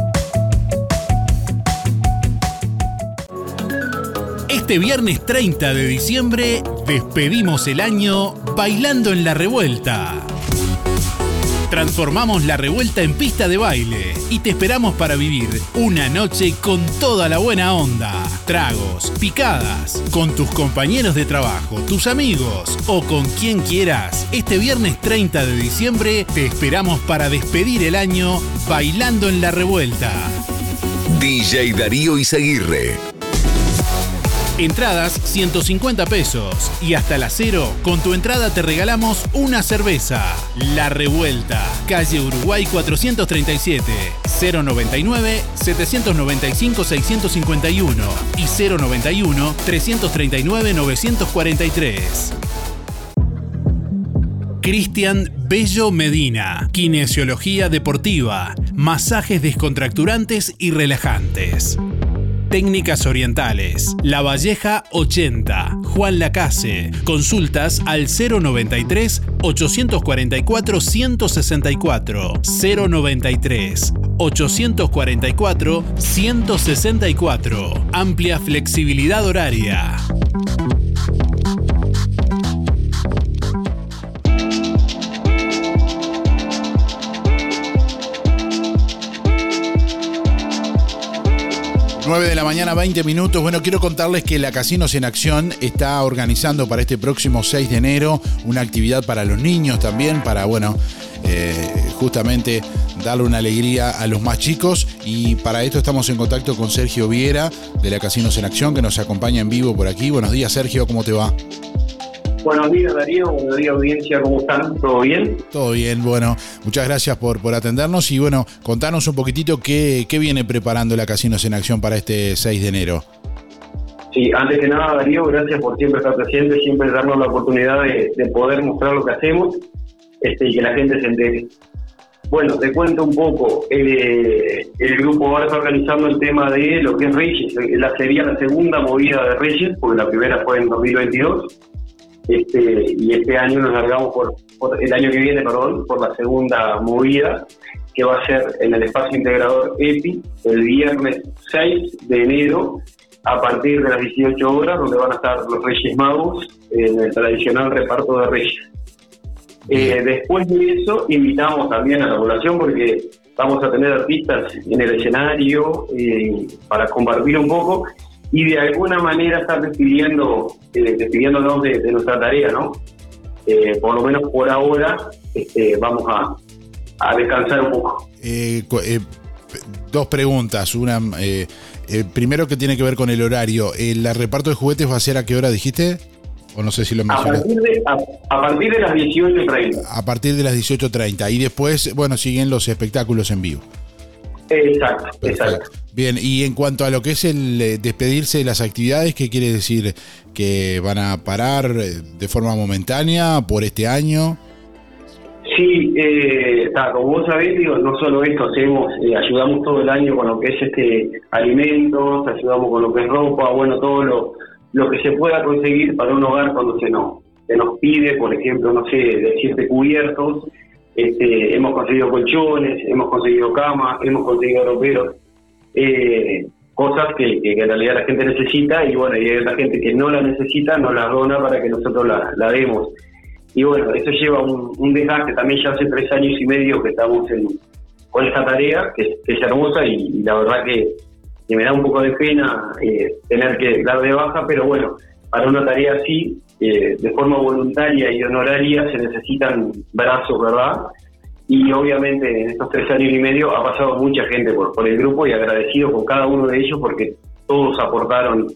Este viernes 30 de diciembre despedimos el año bailando en la revuelta. Transformamos la revuelta en pista de baile y te esperamos para vivir una noche con toda la buena onda. Tragos, picadas, con tus compañeros de trabajo, tus amigos o con quien quieras. Este viernes 30 de diciembre te esperamos para despedir el año bailando en la revuelta. DJ Darío Izaguirre. Entradas 150 pesos y hasta la cero con tu entrada te regalamos una cerveza. La Revuelta, calle Uruguay 437, 099 795 651 y 091 339 943. Cristian Bello Medina, Kinesiología Deportiva, masajes descontracturantes y relajantes. Técnicas Orientales. La Valleja 80. Juan Lacase. Consultas al 093 844 164. 093 844 164. Amplia flexibilidad horaria. 9 de la mañana, 20 minutos. Bueno, quiero contarles que la Casinos en Acción está organizando para este próximo 6 de enero una actividad para los niños también, para, bueno, eh, justamente darle una alegría a los más chicos. Y para esto estamos en contacto con Sergio Viera de la Casinos en Acción, que nos acompaña en vivo por aquí. Buenos días, Sergio, ¿cómo te va? Buenos días Darío, buenos días audiencia, ¿cómo están? ¿Todo bien? Todo bien, bueno, muchas gracias por, por atendernos y bueno, contanos un poquitito qué, qué viene preparando la Casinos en Acción para este 6 de enero. Sí, antes que nada Darío, gracias por siempre estar presente, siempre darnos la oportunidad de, poder mostrar lo que hacemos este, y que la gente se entere. Bueno, te cuento un poco. Eh, el grupo ahora está organizando el tema de lo que es Reyes. La sería la segunda movida de Reyes, porque la primera fue en 2022 este, y este año nos largamos por, el año que viene, perdón, por la segunda movida, que va a ser en el espacio integrador EPI el viernes 6 de enero a partir de las 18 horas, donde van a estar los Reyes Magos en el tradicional reparto de Reyes. Eh, después de eso, invitamos también a la población porque vamos a tener artistas en el escenario eh, para compartir un poco y de alguna manera estar despidiendo, eh, despidiéndonos de, nuestra tarea, ¿no? Eh, por lo menos por ahora este, vamos a, descansar un poco. Eh, dos preguntas. Una, primero que tiene que ver con el horario. ¿El reparto de juguetes va a ser a qué hora dijiste? O no sé si lo mencioné. A partir de, a, partir de las 18.30. A partir de las 18.30. Y después, bueno, siguen los espectáculos en vivo. Exacto, exacto. Bien, y en cuanto a lo que es el eh, despedirse de las actividades, ¿qué quiere decir? ¿Que van a parar eh, de forma momentánea por este año? Sí, eh, como vos sabés, digo, no solo esto hacemos, eh, ayudamos todo el año con lo que es este alimentos, ayudamos con lo que es ropa, bueno, todo lo, lo que se pueda conseguir para un hogar cuando se nos, se nos pide, por ejemplo, no sé, decirte cubiertos, este, hemos conseguido colchones, hemos conseguido camas, hemos conseguido roperos, eh, cosas que, en realidad la gente necesita y bueno, y hay otra gente que no la necesita, nos las dona para que nosotros la, demos. Y bueno, eso lleva un, desgaste, también ya hace tres años y medio que estamos con esta tarea, que, es hermosa y, la verdad que, me da un poco de pena eh, tener que dar de baja, pero bueno, para una tarea así eh, de forma voluntaria y honoraria se necesitan brazos, ¿verdad? Y obviamente en estos tres años y medio ha pasado mucha gente por, por el grupo y agradecido con cada uno de ellos porque todos aportaron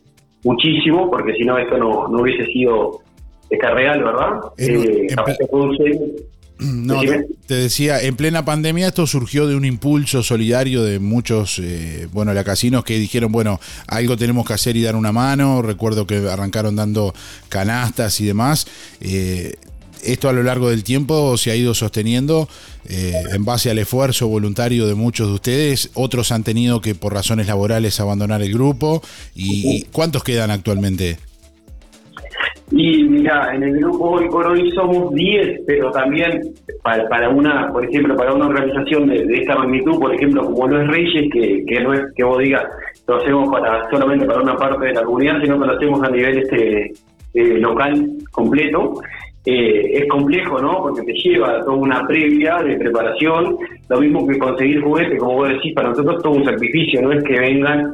muchísimo, porque si no esto no, no hubiese sido esta real, ¿verdad? Eh, no, te, decía, en plena pandemia esto surgió de un impulso solidario de muchos, eh, bueno, la casinos que dijeron, bueno, algo tenemos que hacer y dar una mano. Recuerdo que arrancaron dando canastas y demás. Eh, esto a lo largo del tiempo se ha ido sosteniendo eh, en base al esfuerzo voluntario de muchos de ustedes. Otros han tenido que por razones laborales abandonar el grupo. ¿Y cuántos quedan actualmente? Y mira, en el grupo hoy por hoy somos 10, pero también para, una, por ejemplo, para una organización de, esta magnitud, por ejemplo, como no es Reyes, que, que no es que vos digas, lo hacemos para solamente para una parte de la comunidad, sino que lo hacemos a nivel este eh, local completo. Eh, es complejo, ¿no? Porque te lleva toda una previa de preparación, lo mismo que conseguir juguetes, como vos decís, para nosotros es todo un sacrificio, no es que vengan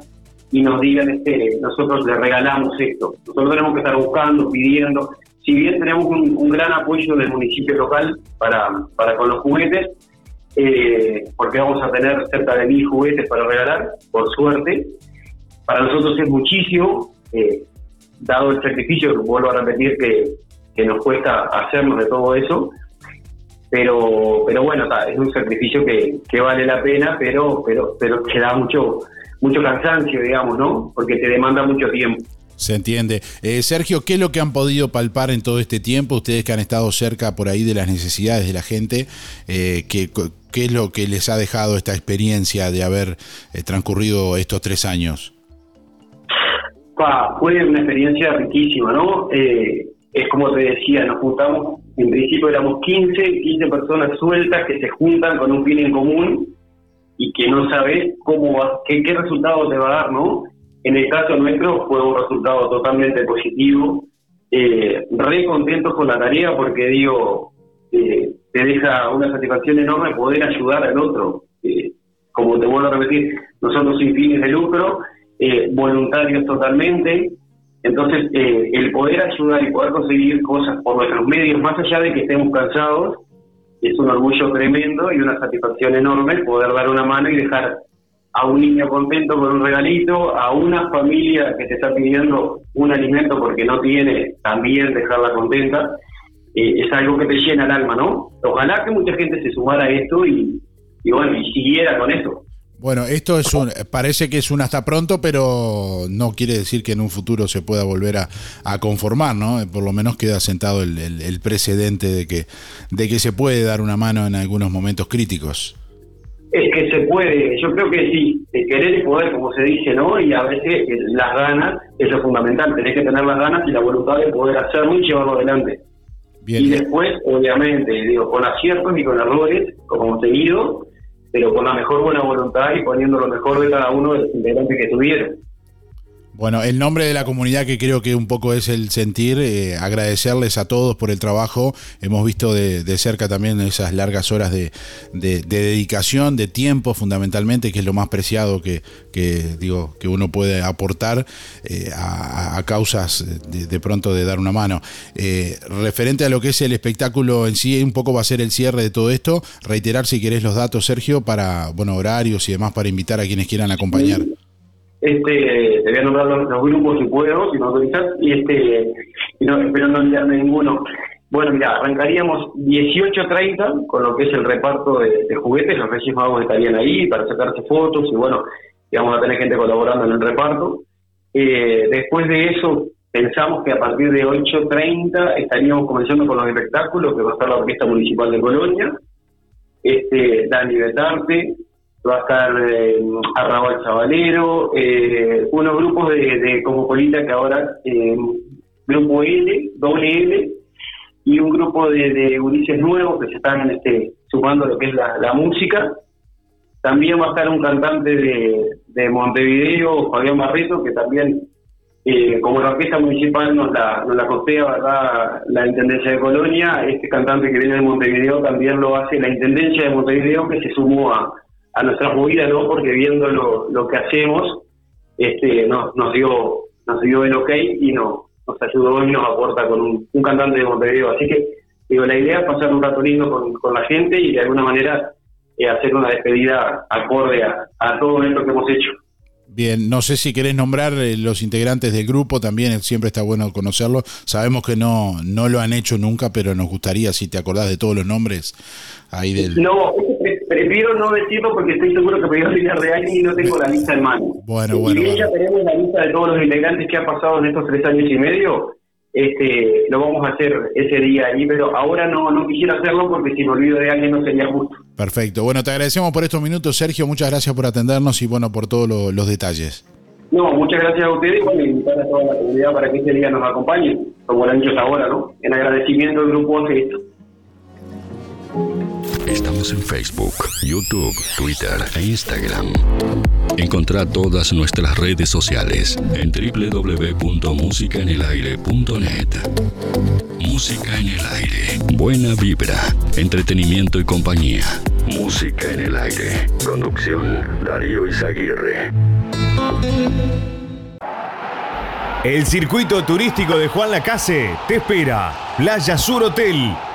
y nos digan, este, nosotros le regalamos esto. Nosotros tenemos que estar buscando, pidiendo. Si bien tenemos un, gran apoyo del municipio local para, para con los juguetes, eh, porque vamos a tener cerca de mil juguetes para regalar, por suerte, para nosotros es muchísimo, eh, dado el sacrificio, que vuelvo a repetir, que, que nos cuesta hacernos de todo eso. Pero, pero bueno, es un sacrificio que, que vale la pena, pero, pero, pero que da mucho, mucho cansancio, digamos, ¿no? Porque te demanda mucho tiempo. Se entiende. Eh, Sergio, ¿qué es lo que han podido palpar en todo este tiempo? Ustedes que han estado cerca por ahí de las necesidades de la gente, eh, ¿qué, ¿qué, es lo que les ha dejado esta experiencia de haber eh, transcurrido estos tres años? Pa, fue una experiencia riquísima, ¿no? Es como te decía, nos juntamos, en principio éramos 15, 15 personas sueltas que se juntan con un fin en común y que no sabes cómo va, qué, qué resultado te va a dar, ¿no? En el caso nuestro fue un resultado totalmente positivo, eh, re contentos con la tarea porque digo, eh, te deja una satisfacción enorme poder ayudar al otro. Eh, como te vuelvo a repetir, nosotros sin fines de lucro, eh, voluntarios totalmente, entonces eh, el poder ayudar y poder conseguir cosas por nuestros medios, más allá de que estemos cansados, es un orgullo tremendo y una satisfacción enorme poder dar una mano y dejar a un niño contento con un regalito, a una familia que te está pidiendo un alimento porque no tiene, también dejarla contenta, eh, es algo que te llena el alma, ¿no? Ojalá que mucha gente se sumara a esto y, bueno, y siguiera con esto. Bueno, esto es un, parece que es un hasta pronto, pero no quiere decir que en un futuro se pueda volver a, a conformar, ¿no? Por lo menos queda sentado el, el, el, precedente de que, de que se puede dar una mano en algunos momentos críticos. Es que se puede, yo creo que sí, querer y poder, como se dice, ¿no? Y a veces las ganas, eso es fundamental, tenés que tener las ganas y la voluntad de poder hacerlo y llevarlo adelante. Bien. Y después, obviamente, digo, con aciertos y con errores, como hemos seguido, pero con la mejor buena voluntad y poniendo lo mejor de cada uno delante que tuvieron. Bueno, el nombre de la comunidad que creo que un poco es el sentir, eh, agradecerles a todos por el trabajo. Hemos visto de, de cerca también esas largas horas de, de, de, dedicación, de tiempo fundamentalmente, que es lo más preciado que, que digo, que uno puede aportar eh, a, causas de, pronto de dar una mano. Eh, referente a lo que es el espectáculo en sí, un poco va a ser el cierre de todo esto. Reiterar si querés los datos, Sergio, para bueno horarios y demás para invitar a quienes quieran acompañar. Este, te voy a nombrar los, grupos si puedo, si me autorizas, y este, y no, espero no olvidarme ninguno. Bueno, mira, arrancaríamos 18.30 con lo que es el reparto de, juguetes, los Reyes Magos estarían ahí para sacarse fotos y bueno, vamos a tener gente colaborando en el reparto. Eh, después de eso, pensamos que a partir de 8.30 estaríamos comenzando con los espectáculos, que va a estar la Orquesta Municipal de Colonia, este, Dani Betarte, va a estar eh, Arrabal Chavalero, eh, unos grupos de, de Cosmopolita que ahora, eh, grupo L, doble L, y un grupo de, de Ulises nuevos que se están este, sumando lo que es la, la música. También va a estar un cantante de, de Montevideo, Fabián Barreto, que también, eh, como la orquesta municipal nos la, nos la costea, ¿verdad? La Intendencia de Colonia, este cantante que viene de Montevideo también lo hace la Intendencia de Montevideo, que se sumó a, a nuestras movidas, ¿no? Porque viendo lo, lo que hacemos, este, nos, nos dio nos dio el ok y no, nos ayudó y nos aporta con un, cantante de Montevideo. Así que, digo, la idea es pasar un rato lindo con, con la gente y de alguna manera eh, hacer una despedida acorde a todo esto que hemos hecho. Bien, no sé si querés nombrar eh, los integrantes del grupo, también siempre está bueno conocerlo. Sabemos que no, no lo han hecho nunca, pero nos gustaría, si te acordás de todos los nombres ahí del... No, prefiero no decirlo porque estoy seguro que me voy a alguien y no tengo la lista en mano. Bueno, bueno. Bien, ya tenemos la lista de todos los integrantes que han pasado en estos tres años y medio. Este, lo vamos a hacer ese día ahí, pero ahora no, no quisiera hacerlo porque si me olvido de alguien no sería justo. Perfecto. Bueno, te agradecemos por estos minutos, Sergio. Muchas gracias por atendernos y bueno, por todos lo, los detalles. No, muchas gracias a ustedes por invitar a toda la comunidad para que este día nos acompañen, como lo han dicho hasta ahora, ¿no? En agradecimiento al grupo esto. Estamos en Facebook, YouTube, Twitter e Instagram. Encontrá todas nuestras redes sociales en www.musicaenelaire.net. Música en el aire. Buena vibra, entretenimiento y compañía. Música en el aire. Conducción Darío Izaguirre. El circuito turístico de Juan Lacase te espera. Playa Sur Hotel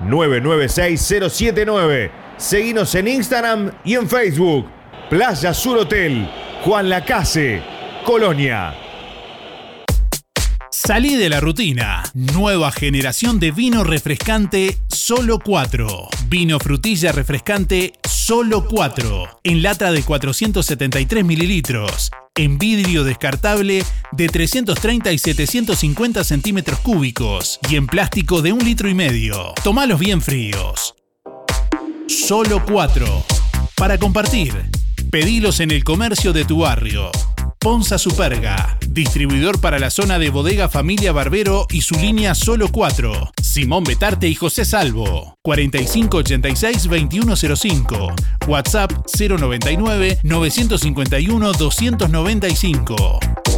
996 079. Seguinos en Instagram y en Facebook. Playa Sur Hotel, Juan Lacase, Colonia. Salí de la rutina. Nueva generación de vino refrescante Solo 4. Vino frutilla refrescante Solo 4. En lata de 473 mililitros. En vidrio descartable de 330 y 750 centímetros cúbicos. Y en plástico de un litro y medio. Tomalos bien fríos. Solo 4. Para compartir. Pedilos en el comercio de tu barrio. Ponza Superga, distribuidor para la zona de Bodega Familia Barbero y su línea Solo 4. Simón Betarte y José Salvo. 4586-2105. WhatsApp 099-951-295.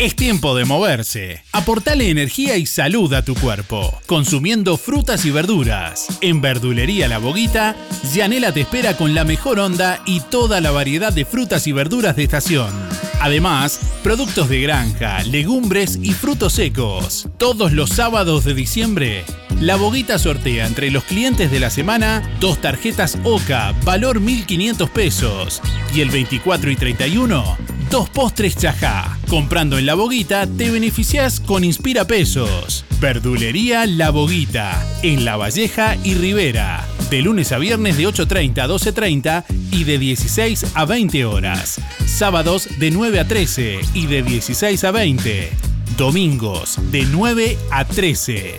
Es tiempo de moverse. Aportale energía y salud a tu cuerpo, consumiendo frutas y verduras. En Verdulería La Boguita, Yanela te espera con la mejor onda y toda la variedad de frutas y verduras de estación. Además, productos de granja, legumbres y frutos secos. Todos los sábados de diciembre, La Boguita sortea entre los clientes de la semana dos tarjetas OCA, valor 1.500 pesos. Y el 24 y 31, dos postres chajá. Comprando en La Boguita te beneficias con Inspira Pesos. Verdulería La Boguita, en La Valleja y Rivera. De lunes a viernes de 8.30 a 12.30 y de 16 a 20 horas. Sábados de 9 a 13 y de 16 a 20. Domingos de 9 a 13.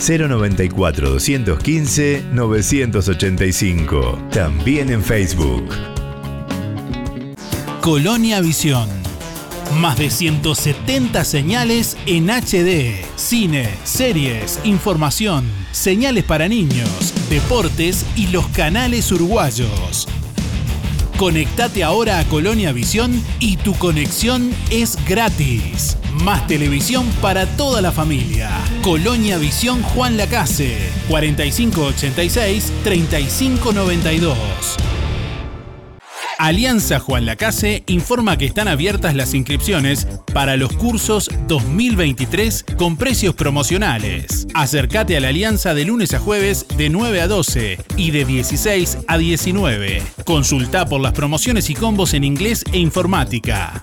094 215 985. También en Facebook. Colonia Visión. Más de 170 señales en HD. Cine, series, información, señales para niños, deportes y los canales uruguayos. Conectate ahora a Colonia Visión y tu conexión es gratis. Más televisión para toda la familia. Colonia Visión Juan Lacase, 4586-3592. Alianza Juan Lacase informa que están abiertas las inscripciones para los cursos 2023 con precios promocionales. Acércate a la Alianza de lunes a jueves de 9 a 12 y de 16 a 19. Consulta por las promociones y combos en inglés e informática.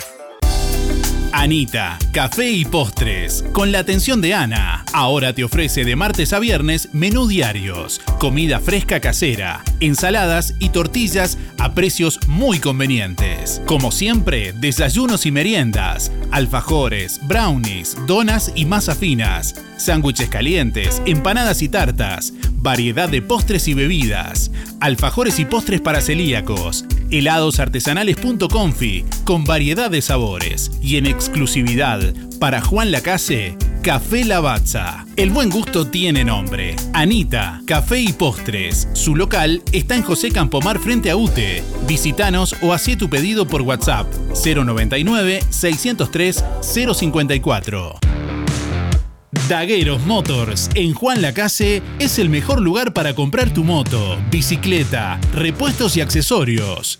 Anita, café y postres, con la atención de Ana. Ahora te ofrece de martes a viernes menú diarios, comida fresca casera, ensaladas y tortillas a precios muy convenientes. Como siempre, desayunos y meriendas, alfajores, brownies, donas y masas finas, sándwiches calientes, empanadas y tartas, variedad de postres y bebidas, alfajores y postres para celíacos, heladosartesanales.confi con variedad de sabores y en exclusividad para Juan Lacase, Café Lavazza. El buen gusto tiene nombre. Anita, Café y Postres. Su local está en José Campomar frente a UTE. Visítanos o hacé tu pedido por WhatsApp 099 603 054. Dagueros Motors en Juan Lacase es el mejor lugar para comprar tu moto, bicicleta, repuestos y accesorios.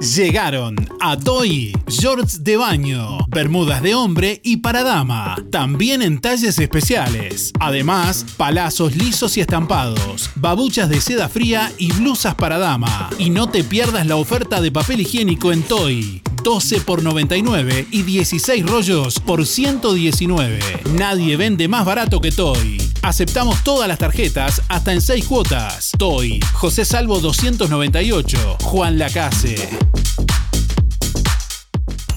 Llegaron a Toy shorts de baño, bermudas de hombre y para dama, también en talles especiales. Además, palazos lisos y estampados, babuchas de seda fría y blusas para dama. Y no te pierdas la oferta de papel higiénico en Toy. 12 por 99 y 16 rollos por 119. Nadie vende más barato que Toy. Aceptamos todas las tarjetas hasta en 6 cuotas. Toy, José Salvo 298, Juan Lacase.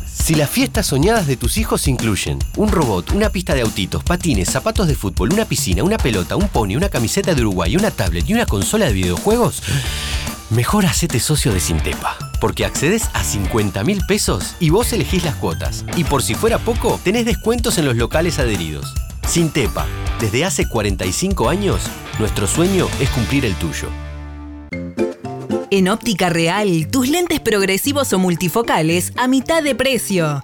Si las fiestas soñadas de tus hijos incluyen un robot, una pista de autitos, patines, zapatos de fútbol, una piscina, una pelota, un pony, una camiseta de Uruguay, una tablet y una consola de videojuegos, mejor hacete socio de Sintepa, porque accedes a 50 mil pesos y vos elegís las cuotas. Y por si fuera poco, tenés descuentos en los locales adheridos. Sintepa, desde hace 45 años, nuestro sueño es cumplir el tuyo. En Óptica Real, tus lentes progresivos o multifocales a mitad de precio.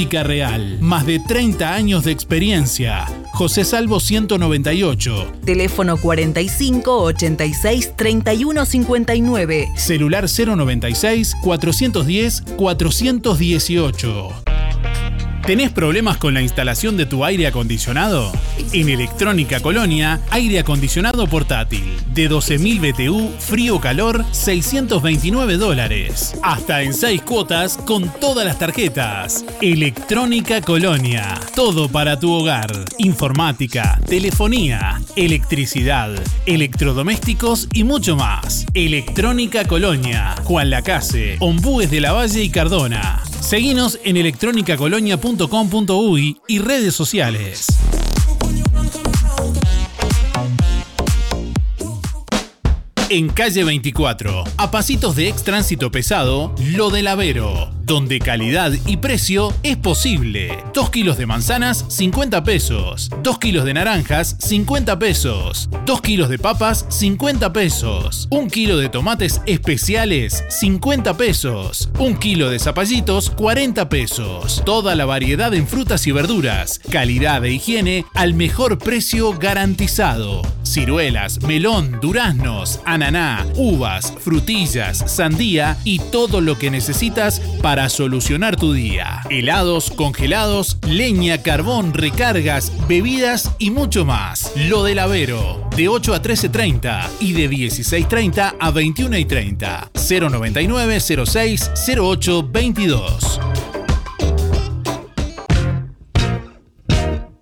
Óptica Real, más de 30 años de experiencia. José Salvo 198. Teléfono 45 86 31 59. Celular 096 410 418. ¿Tenés problemas con la instalación de tu aire acondicionado? En Electrónica Colonia, aire acondicionado portátil de 12.000 BTU, frío-calor, 629 dólares. Hasta en 6 cuotas con todas las tarjetas. Electrónica Colonia, todo para tu hogar. Informática, telefonía, electricidad, electrodomésticos y mucho más. Electrónica Colonia, Juan Lacase, Ombúes de la Valle y Cardona. Seguinos en electronicacolonia.com.uy y redes sociales. En calle 24, a pasitos de ex tránsito pesado, Lo del Avero, donde calidad y precio es posible. 2 kilos de manzanas, 50 pesos. 2 kilos de naranjas, 50 pesos. 2 kilos de papas, 50 pesos. 1 kilo de tomates especiales, 50 pesos. 1 kilo de zapallitos, 40 pesos. Toda la variedad en frutas y verduras. Calidad e higiene al mejor precio garantizado. Ciruelas, melón, duraznos, ananá, uvas, frutillas, sandía y todo lo que necesitas para solucionar tu día. Helados, congelados, leña, carbón, recargas, bebidas y mucho más. Lo del Avero, de 8 a 13.30 y de 16.30 a 21.30. 099 06 08 22.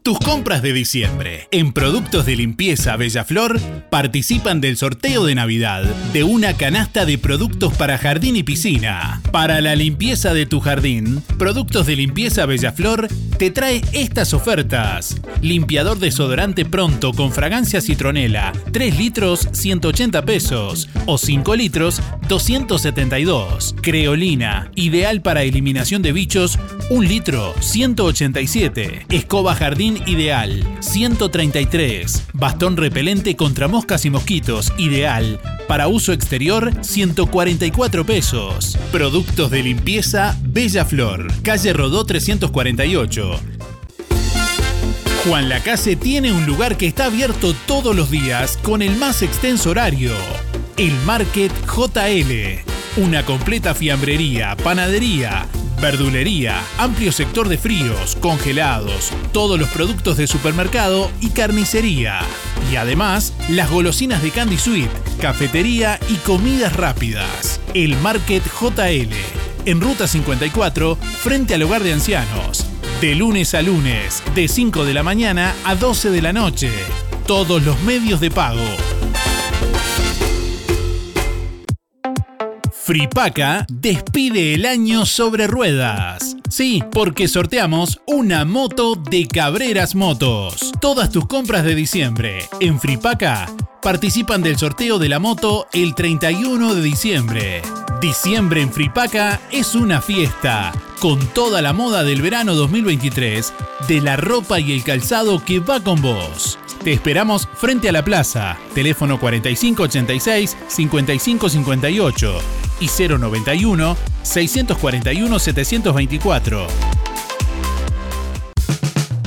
Tus compras de diciembre en productos de limpieza Bellaflor participan del sorteo de Navidad de una canasta de productos para jardín y piscina. Para la limpieza de tu jardín, Productos de Limpieza Bellaflor te trae estas ofertas. Limpiador desodorante pronto con fragancia citronela, 3 litros 180 pesos o 5 litros 272. Creolina, ideal para eliminación de bichos, 1 litro 187. Escoba jardín ideal, 133. Bastón repelente contra moscas y mosquitos, ideal. Para uso exterior, 144 pesos. Productos de limpieza Bella Flor, calle Rodó 348. Juan Lacase tiene un lugar que está abierto todos los días con el más extenso horario. El Market JL. Una completa fiambrería, panadería, verdulería, amplio sector de fríos, congelados, todos los productos de supermercado y carnicería. Y además, las golosinas de Candy Sweet, cafetería y comidas rápidas. El Market JL. En Ruta 54, frente al hogar de ancianos. De lunes a lunes, de 5 de la mañana a 12 de la noche. Todos los medios de pago. Fripaca despide el año sobre ruedas. Sí, porque sorteamos una moto de Cabreras Motos. Todas tus compras de diciembre en Fripaca participan del sorteo de la moto el 31 de diciembre. Diciembre en Fripaca es una fiesta, con toda la moda del verano 2023, de la ropa y el calzado que va con vos. Te esperamos frente a la plaza, teléfono 4586-5558 y 091-641-724.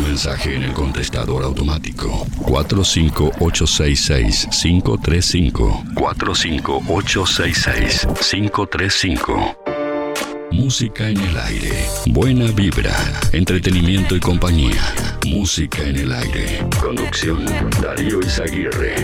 Mensaje en el contestador automático 45866-535. 45866-535. Música en el aire. Buena vibra. Entretenimiento y compañía. Música en el aire. Conducción Darío Izaguirre.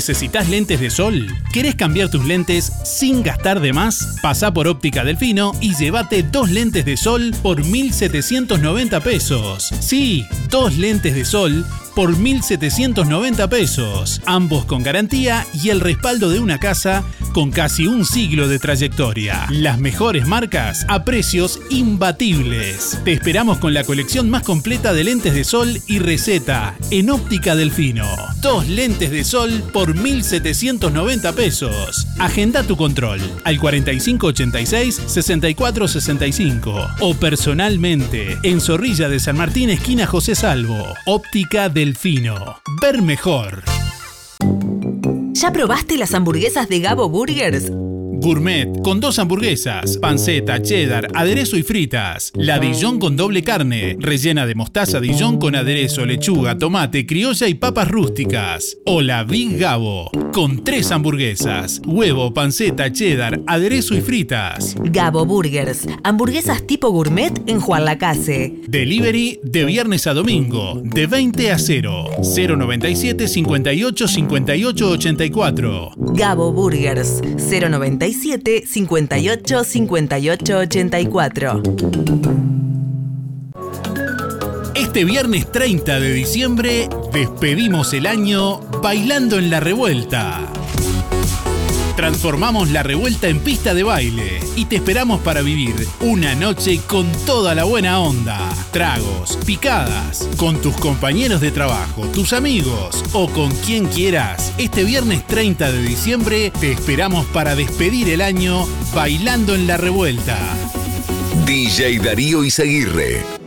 ¿Necesitas lentes de sol? ¿Querés cambiar tus lentes sin gastar de más? Pasá por Óptica Delfino y llévate dos lentes de sol por 1.790 pesos. Sí, dos lentes de sol por 1.790 pesos. Ambos con garantía y el respaldo de una casa con casi un siglo de trayectoria. Las mejores marcas a precios imbatibles. Te esperamos con la colección más completa de lentes de sol y receta en Óptica Delfino. Dos lentes de sol por 1.790 pesos. Agenda tu control al 4586-6465 o personalmente en Zorrilla de San Martín, esquina José Salvo. Óptica Delfino. Ver mejor. ¿Ya probaste las hamburguesas de Gabo Burgers? Gourmet con dos hamburguesas, panceta, cheddar, aderezo y fritas. La Dijon con doble carne, rellena de mostaza Dijon con aderezo, lechuga, tomate, criolla y papas rústicas. O la Big Gabo con tres hamburguesas, huevo, panceta, cheddar, aderezo y fritas. Gabo Burgers, hamburguesas tipo gourmet en Juan Lacase. Delivery de viernes a domingo, de 20 a 0. 097 58 58 84. Gabo Burgers, 097 58 58 84. Este viernes 30 de diciembre despedimos el año bailando en la revuelta. Transformamos la revuelta en pista de baile y te esperamos para vivir una noche con toda la buena onda. Tragos, picadas, con tus compañeros de trabajo, tus amigos o con quien quieras. Este viernes 30 de diciembre te esperamos para despedir el año bailando en la revuelta. DJ Darío Izaguirre.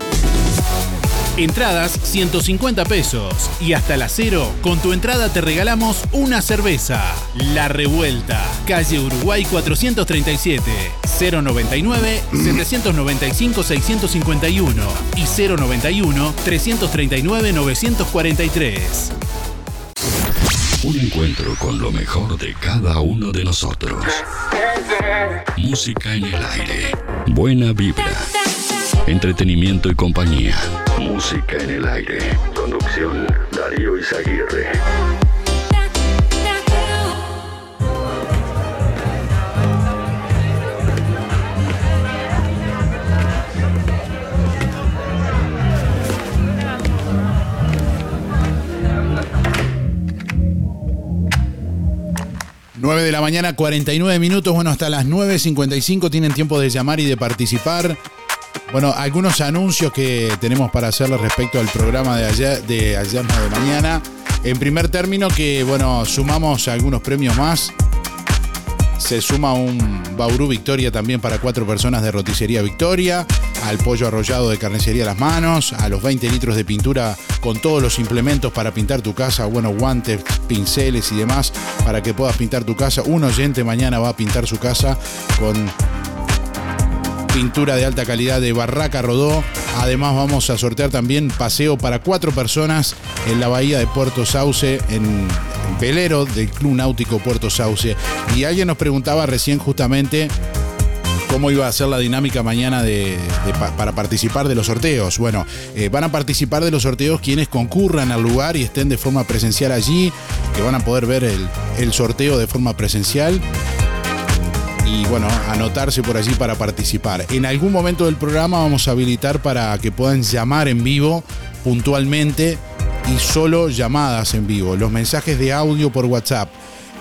Entradas 150 pesos y hasta las cero con tu entrada te regalamos una cerveza. La Revuelta, calle Uruguay 437, 099 795 651 y 091 339 943. Un encuentro con lo mejor de cada uno de nosotros. Música en el aire. Buena vibra. Entretenimiento y compañía. Música en el aire. Conducción Darío Izaguirre. De la mañana, 49 minutos. Bueno, hasta las 9.55 tienen tiempo de llamar y de participar. Bueno, algunos anuncios que tenemos para hacerles respecto al programa de ayer, de ayer de mañana. En primer término, que bueno, sumamos algunos premios más. Se suma un Bauru Victoria también para cuatro personas de roticería Victoria, al pollo arrollado de carnicería Las Manos, a los 20 litros de pintura con todos los implementos para pintar tu casa, bueno, guantes, pinceles y demás, para que puedas pintar tu casa. Un oyente mañana va a pintar su casa con pintura de alta calidad de Barraca Rodó. Además vamos a sortear también paseo para cuatro personas en la bahía de Puerto Sauce, en, velero del Club Náutico Puerto Sauce. Y alguien nos preguntaba recién justamente cómo iba a ser la dinámica mañana de, de pa- para participar de los sorteos. Bueno, eh, van a participar de los sorteos quienes concurran al lugar y estén de forma presencial allí, que van a poder ver el sorteo de forma presencial y bueno, anotarse por allí para participar. En algún momento del programa vamos a habilitar para que puedan llamar en vivo puntualmente y solo llamadas en vivo. Los mensajes de audio por WhatsApp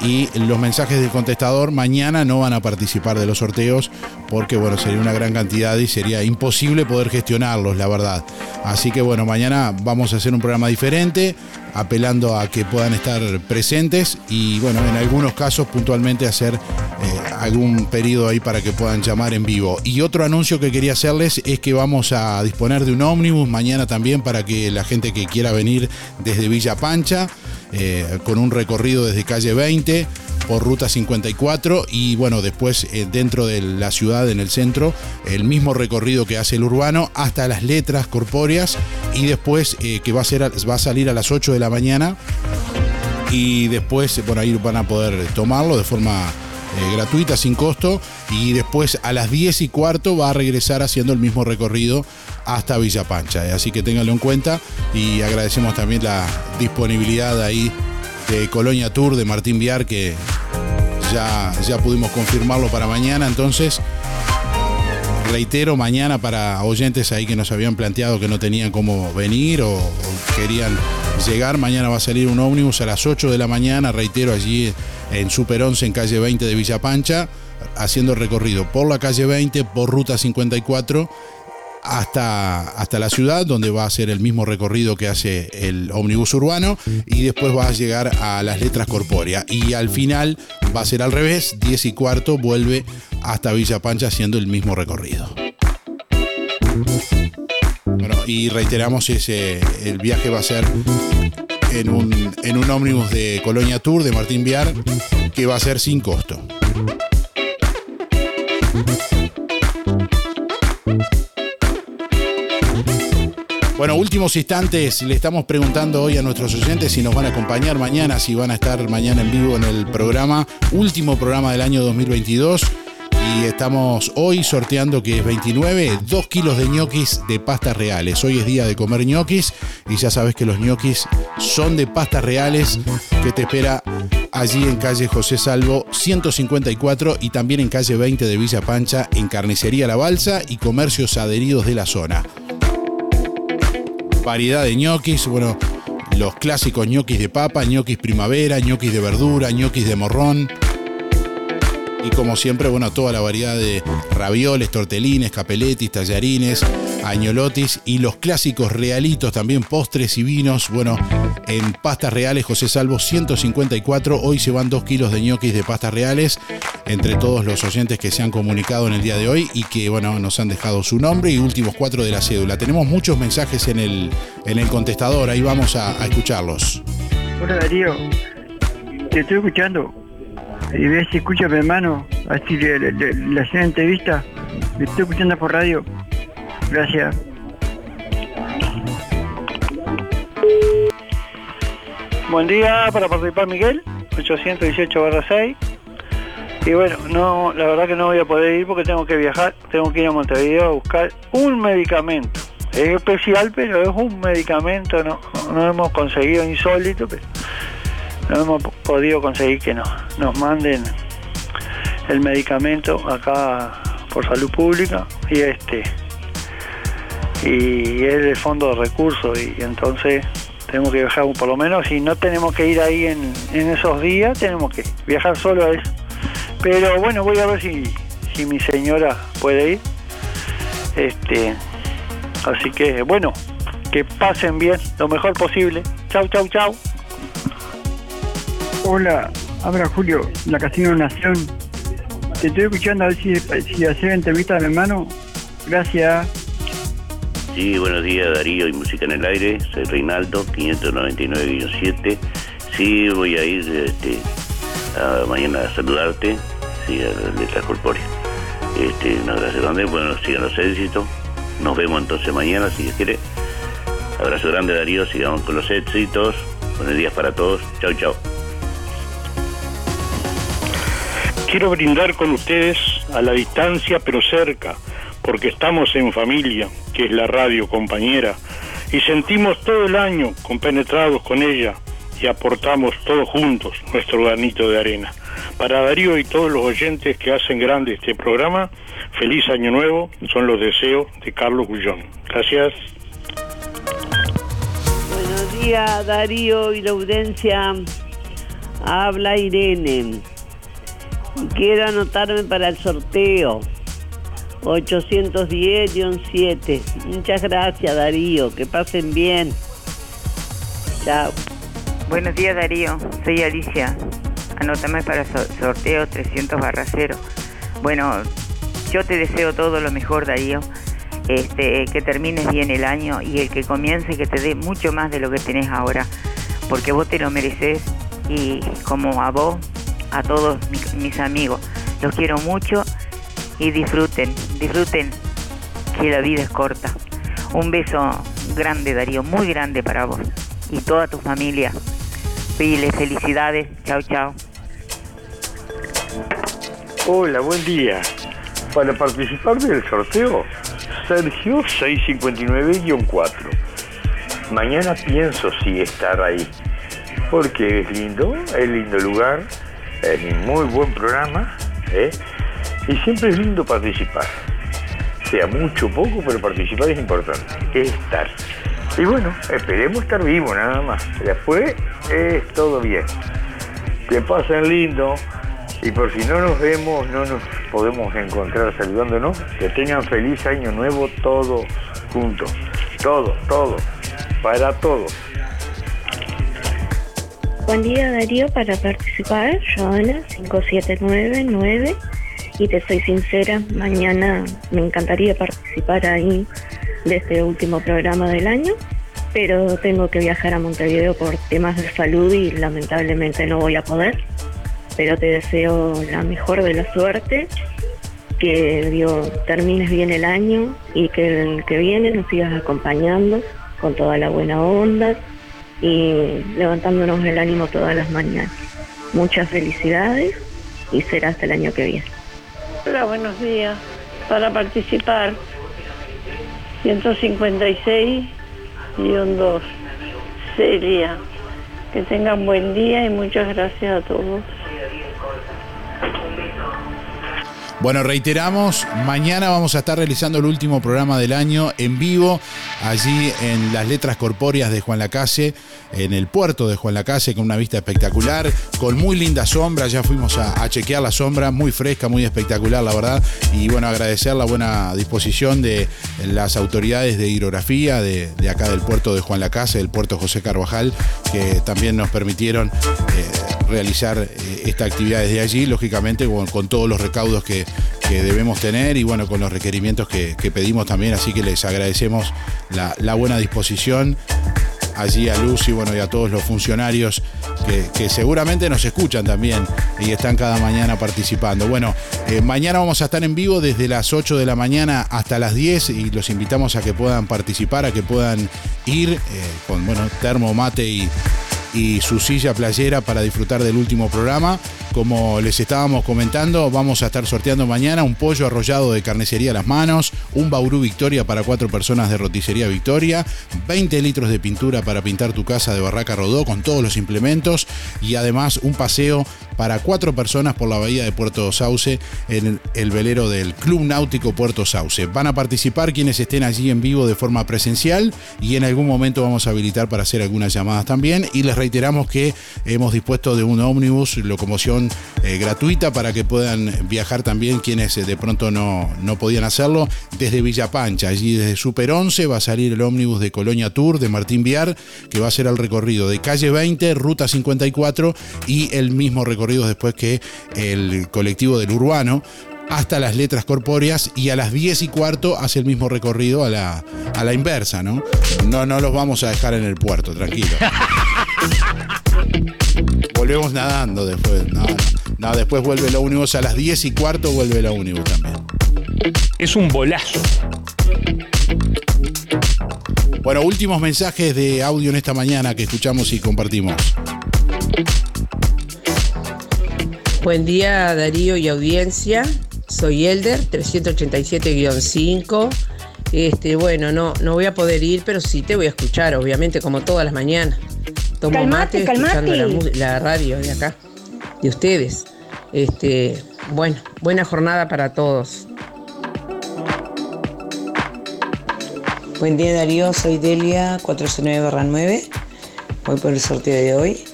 y los mensajes del contestador mañana no van a participar de los sorteos porque bueno, sería una gran cantidad y sería imposible poder gestionarlos, la verdad. Así que bueno, mañana vamos a hacer un programa diferente, apelando a que puedan estar presentes y bueno, en algunos casos puntualmente hacer eh, algún periodo ahí para que puedan llamar en vivo. Y otro anuncio que quería hacerles es que vamos a disponer de un ómnibus mañana también para que la gente que quiera venir desde Villa Pancha, eh, con un recorrido desde calle 20 por ruta 54 y bueno, después eh, dentro de la ciudad, en el centro, el mismo recorrido que hace el urbano hasta las letras corpóreas y después eh, que va a, ser, va a salir a las 8 de la mañana y después, bueno, ahí van a poder tomarlo de forma eh, gratuita, sin costo, y después a las 10 y cuarto va a regresar haciendo el mismo recorrido hasta Villa Pancha. Así que ténganlo en cuenta y agradecemos también la disponibilidad ahí Colonia Tour de Martín Viar, que ya, ya pudimos confirmarlo para mañana, entonces reitero, mañana para oyentes ahí que nos habían planteado que no tenían cómo venir o, querían llegar, mañana va a salir un ómnibus a las 8 de la mañana, reitero, allí en Super 11 en calle 20 de Villa Pancha, haciendo recorrido por la calle 20, por ruta 54 hasta, hasta la ciudad, donde va a hacer el mismo recorrido que hace el ómnibus urbano, y después va a llegar a las letras corpóreas. Y al final va a ser al revés, 10 y cuarto, vuelve hasta Villa Pancha haciendo el mismo recorrido. Bueno, y reiteramos, ese, el viaje va a ser en un, en un ómnibus de Colonia Tour de Martín Viar, que va a ser sin costo. Bueno, últimos instantes, le estamos preguntando hoy a nuestros oyentes si nos van a acompañar mañana, si van a estar mañana en vivo en el programa, último programa del año 2022. Y estamos hoy sorteando que es 29, 2 kilos de ñoquis de pastas reales. Hoy es día de comer ñoquis y ya sabes que los ñoquis son de pastas reales que te espera allí en calle José Salvo 154 y también en calle 20 de Villa Pancha en Carnicería La Balsa y comercios adheridos de la zona variedad de ñoquis, bueno, los clásicos ñoquis de papa, ñoquis primavera, ñoquis de verdura, ñoquis de morrón. Y como siempre, bueno, toda la variedad de ravioles, tortelines, capeletis, tallarines, añolotis y los clásicos realitos también, postres y vinos. Bueno, en pastas reales, José Salvo 154. Hoy se van 2 kilos de ñoquis de pastas reales entre todos los oyentes que se han comunicado en el día de hoy y que, bueno, nos han dejado su nombre y últimos cuatro de la cédula. Tenemos muchos mensajes en el, en el contestador, ahí vamos a, escucharlos. Hola Darío, te estoy escuchando. Y ves escucha mi hermano, así le, le, le- le entrevista. Me estoy escuchando por radio. Gracias. Buen día para participar Miguel, 818 6. Y bueno, no, la verdad que no voy a poder ir porque tengo que viajar, tengo que ir a Montevideo a buscar un medicamento. Es especial, pero es un medicamento, no, no hemos conseguido insólito, pero no hemos podido conseguir que nos, nos manden el medicamento acá por salud pública y este y es el fondo de recursos y entonces tenemos que viajar por lo menos si no tenemos que ir ahí en, en esos días tenemos que viajar solo a eso pero bueno voy a ver si, si mi señora puede ir este así que bueno que pasen bien lo mejor posible chau chau chau Hola, habla Julio, la Casino Nación. te estoy escuchando a ver si, si hacer entrevista a mi hermano. Gracias. Sí, buenos días Darío y Música en el Aire. Soy Reinaldo, 599-7. Sí, voy a ir este, mañana a saludarte, sí, a las letras corpóreas. Este, no, gracias grande, bueno, sigan los éxitos. Nos vemos entonces mañana, si Dios quiere. Abrazo grande Darío, sigamos con los éxitos. Buenos días para todos. Chau, chau. Quiero brindar con ustedes a la distancia pero cerca, porque estamos en familia, que es la radio compañera, y sentimos todo el año compenetrados con ella y aportamos todos juntos nuestro granito de arena. Para Darío y todos los oyentes que hacen grande este programa, feliz año nuevo, son los deseos de Carlos Gullón. Gracias. Buenos días, Darío y la audiencia. Habla Irene. Quiero anotarme para el sorteo. 810-7. Muchas gracias, Darío. Que pasen bien. Chao. Buenos días Darío, soy Alicia. Anótame para so- sorteo 300 barra 0. Bueno, yo te deseo todo lo mejor Darío. Este, que termines bien el año y el que comience que te dé mucho más de lo que tenés ahora, porque vos te lo mereces y como a vos, a todos mi- mis amigos, los quiero mucho y disfruten, disfruten que la vida es corta. Un beso grande Darío, muy grande para vos y toda tu familia. Pile, felicidades. Chao, chao. Hola, buen día. Para participar del sorteo, Sergio 659-4. Mañana pienso si estar ahí, porque es lindo, es lindo lugar, es un muy buen programa, ¿eh? Y siempre es lindo participar. Sea mucho o poco, pero participar es importante, es estar. Y bueno, esperemos estar vivos nada más. Después es todo bien. Que pasen lindo. Y por si no nos vemos, no nos podemos encontrar saludándonos, que tengan feliz año nuevo todos juntos. Todos, todos. Para todos. Buen día Darío, para participar, Joana 5799 y te soy sincera, mañana me encantaría participar ahí de este último programa del año, pero tengo que viajar a Montevideo por temas de salud y lamentablemente no voy a poder, pero te deseo la mejor de la suerte, que digo, termines bien el año y que el que viene nos sigas acompañando con toda la buena onda y levantándonos el ánimo todas las mañanas. Muchas felicidades y será hasta el año que viene. Hola, buenos días. Para participar, 156-2. Celia. Que tengan buen día y muchas gracias a todos. Bueno, reiteramos, mañana vamos a estar realizando el último programa del año en vivo, allí en las letras corpóreas de Juan Lacase, en el puerto de Juan Lacase, con una vista espectacular, con muy linda sombra, ya fuimos a, chequear la sombra, muy fresca, muy espectacular, la verdad, y bueno, agradecer la buena disposición de las autoridades de hidrografía de, acá del puerto de Juan Lacase, del puerto José Carvajal, que también nos permitieron... eh, realizar eh, esta actividad desde allí, lógicamente con, todos los recaudos que, debemos tener y bueno, con los requerimientos que, pedimos también, así que les agradecemos la buena disposición allí a bueno, y a todos los funcionarios que, que seguramente nos escuchan también y están cada mañana participando. Bueno, eh, mañana vamos a estar en vivo desde las 8 de la mañana hasta las 10 y los invitamos a que puedan participar, a que puedan ir eh, con bueno, termo, mate y, y su silla playera para disfrutar del último programa. Como les estábamos comentando, vamos a estar sorteando mañana un pollo arrollado de carnicería a las manos, un Bauru Victoria para cuatro personas de roticería Victoria, 20 litros de pintura para pintar tu casa de Barraca Rodó con todos los implementos y además un paseo para cuatro personas por la bahía de Puerto Sauce en el velero del Club Náutico Puerto Sauce. Van a participar quienes estén allí en vivo de forma presencial y en algún momento vamos a habilitar para hacer algunas llamadas también. Y les reiteramos que hemos dispuesto de un ómnibus, locomoción eh, gratuita para que puedan viajar también quienes eh, de pronto no, no podían hacerlo desde Villa Pancha. Allí desde Super 11 va a salir el ómnibus de Colonia Tour de Martín Viar, que va a ser el recorrido de calle 20, ruta 54 y el mismo recorrido después que el colectivo del Urbano hasta las letras corpóreas y a las 10 y cuarto hace el mismo recorrido a la, a la inversa, ¿no? No, no los vamos a dejar en el puerto, tranquilo. Volvemos nadando después. No, no, no, después vuelve el ómnibus a las 10 y cuarto, vuelve el ómnibus también. Es un bolazo. Bueno, últimos mensajes de audio en esta mañana que escuchamos y compartimos. Buen día Darío y audiencia. Soy Elder, 387-5. Este, bueno, no, no voy a poder ir, pero sí te voy a escuchar, obviamente, como todas las mañanas. Tomo Calmate, mate escuchando calmate. la, mu- la radio de acá, de ustedes. Este, bueno, buena jornada para todos. Buen día Darío, soy Delia 409-9. Voy por el sorteo de hoy.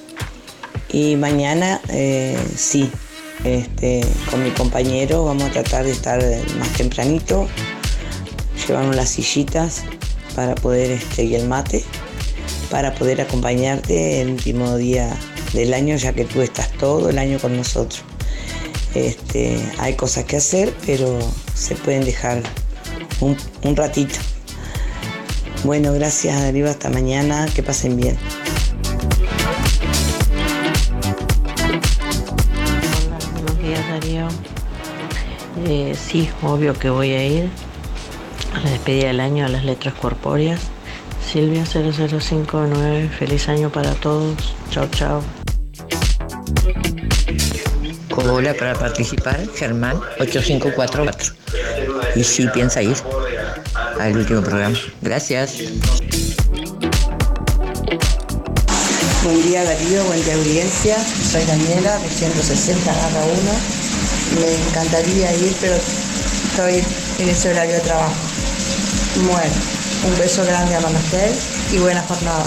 Y mañana eh, sí, este, con mi compañero vamos a tratar de estar más tempranito. Llevamos las sillitas para poder, este, y el mate, para poder acompañarte el último día del año, ya que tú estás todo el año con nosotros. Este, hay cosas que hacer, pero se pueden dejar un, ratito. Bueno, gracias Darío, hasta mañana, que pasen bien. Buenos días, Darío. Eh, sí, obvio que voy a ir a la despedida del año a las letras corpóreas. Silvia 0059, feliz año para todos. Chao, chao. Hola, para participar, Germán 8544. Y sí, piensa ir al último programa. Gracias. Buen día Darío, buen día audiencia. Soy Daniela de 160 barra 1. Me encantaría ir, pero estoy en ese horario de trabajo. Bueno, un beso grande a Manastel y buena jornada.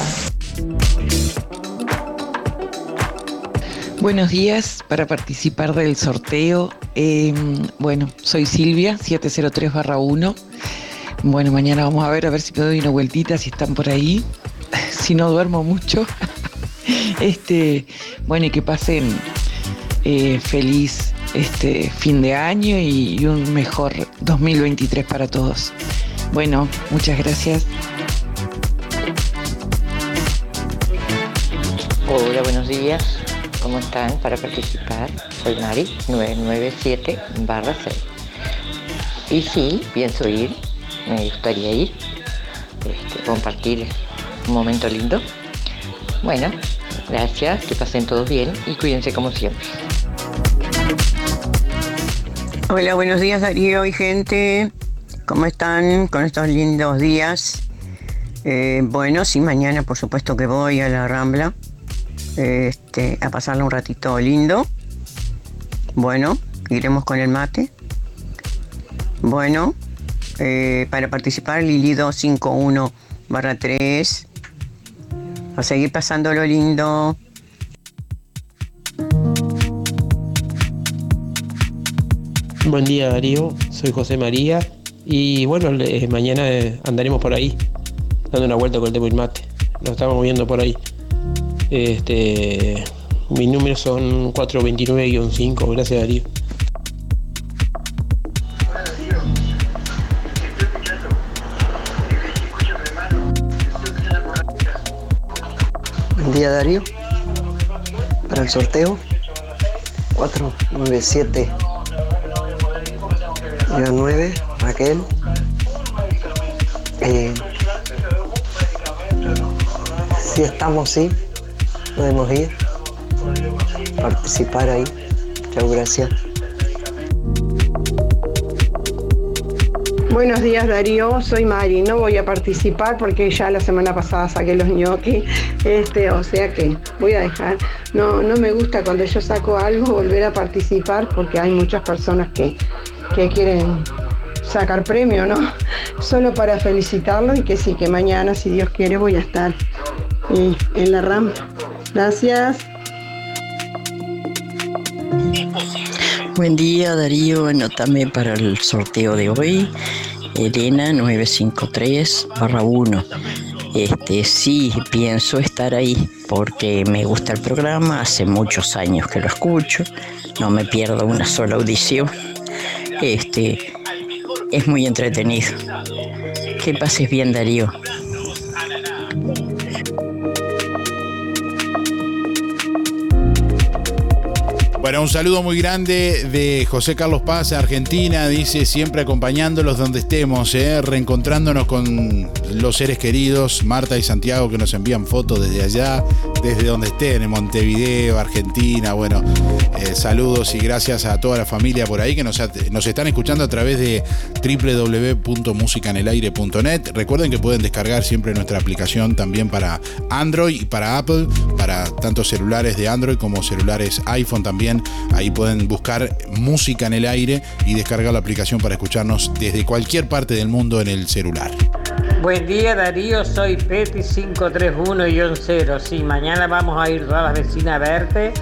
Buenos días para participar del sorteo. Eh, bueno, soy Silvia, 703-1. Bueno, mañana vamos a ver a ver si me doy una vueltita, si están por ahí. Si no duermo mucho. Este, bueno, y que pasen eh, feliz este fin de año y un mejor 2023 para todos. Bueno, muchas gracias. Hola, buenos días. ¿Cómo están? Para participar, soy Mari, 997 barra 6. Y sí, pienso ir, me gustaría ir, este, compartir un momento lindo. Bueno, gracias, que pasen todos bien y cuídense como siempre. Hola, buenos días Darío y gente. ¿Cómo están con estos lindos días? Eh, bueno, sí, mañana por supuesto que voy a la Rambla este, a pasarle un ratito lindo. Bueno, iremos con el mate. Bueno, eh, para participar Lili 251 barra 3. A seguir pasándolo lindo. Buen día Darío, soy José María y bueno, le- mañana eh, andaremos por ahí dando una vuelta con el tema mate. Nos estamos moviendo por ahí. Este, mis números son 429-5, gracias Darío. Buen día Darío. Para el sorteo 497 9 Raquel. Eh, si estamos, sí, podemos ir, participar ahí. Chao, gracias. Buenos días Darío, soy Mari, no voy a participar porque ya la semana pasada saqué los ñoquis, este, o sea que voy a dejar, no, no me gusta cuando yo saco algo volver a participar porque hay muchas personas que, que quieren sacar premio, ¿no? Solo para felicitarlos y que sí, que mañana, si Dios quiere, voy a estar eh, en la rampa Gracias. Buen día Darío, anótame para el sorteo de hoy. Elena 953 1. Este sí pienso estar ahí porque me gusta el programa, hace muchos años que lo escucho, no me pierdo una sola audición. Este es muy entretenido. Que pases bien Darío. Un saludo muy grande de José Carlos Paz, Argentina. Dice siempre acompañándolos donde estemos, ¿eh? reencontrándonos con los seres queridos, Marta y Santiago, que nos envían fotos desde allá, desde donde estén, en Montevideo, Argentina. Bueno, eh, saludos y gracias a toda la familia por ahí que nos, nos están escuchando a través de www.musicanelaire.net. Recuerden que pueden descargar siempre nuestra aplicación también para Android y para Apple, para tanto celulares de Android como celulares iPhone también Ahí pueden buscar música en el aire y descargar la aplicación para escucharnos desde cualquier parte del mundo en el celular. Buen día Darío, soy Peti 531-0. Sí, mañana vamos a ir todas las vecinas a verte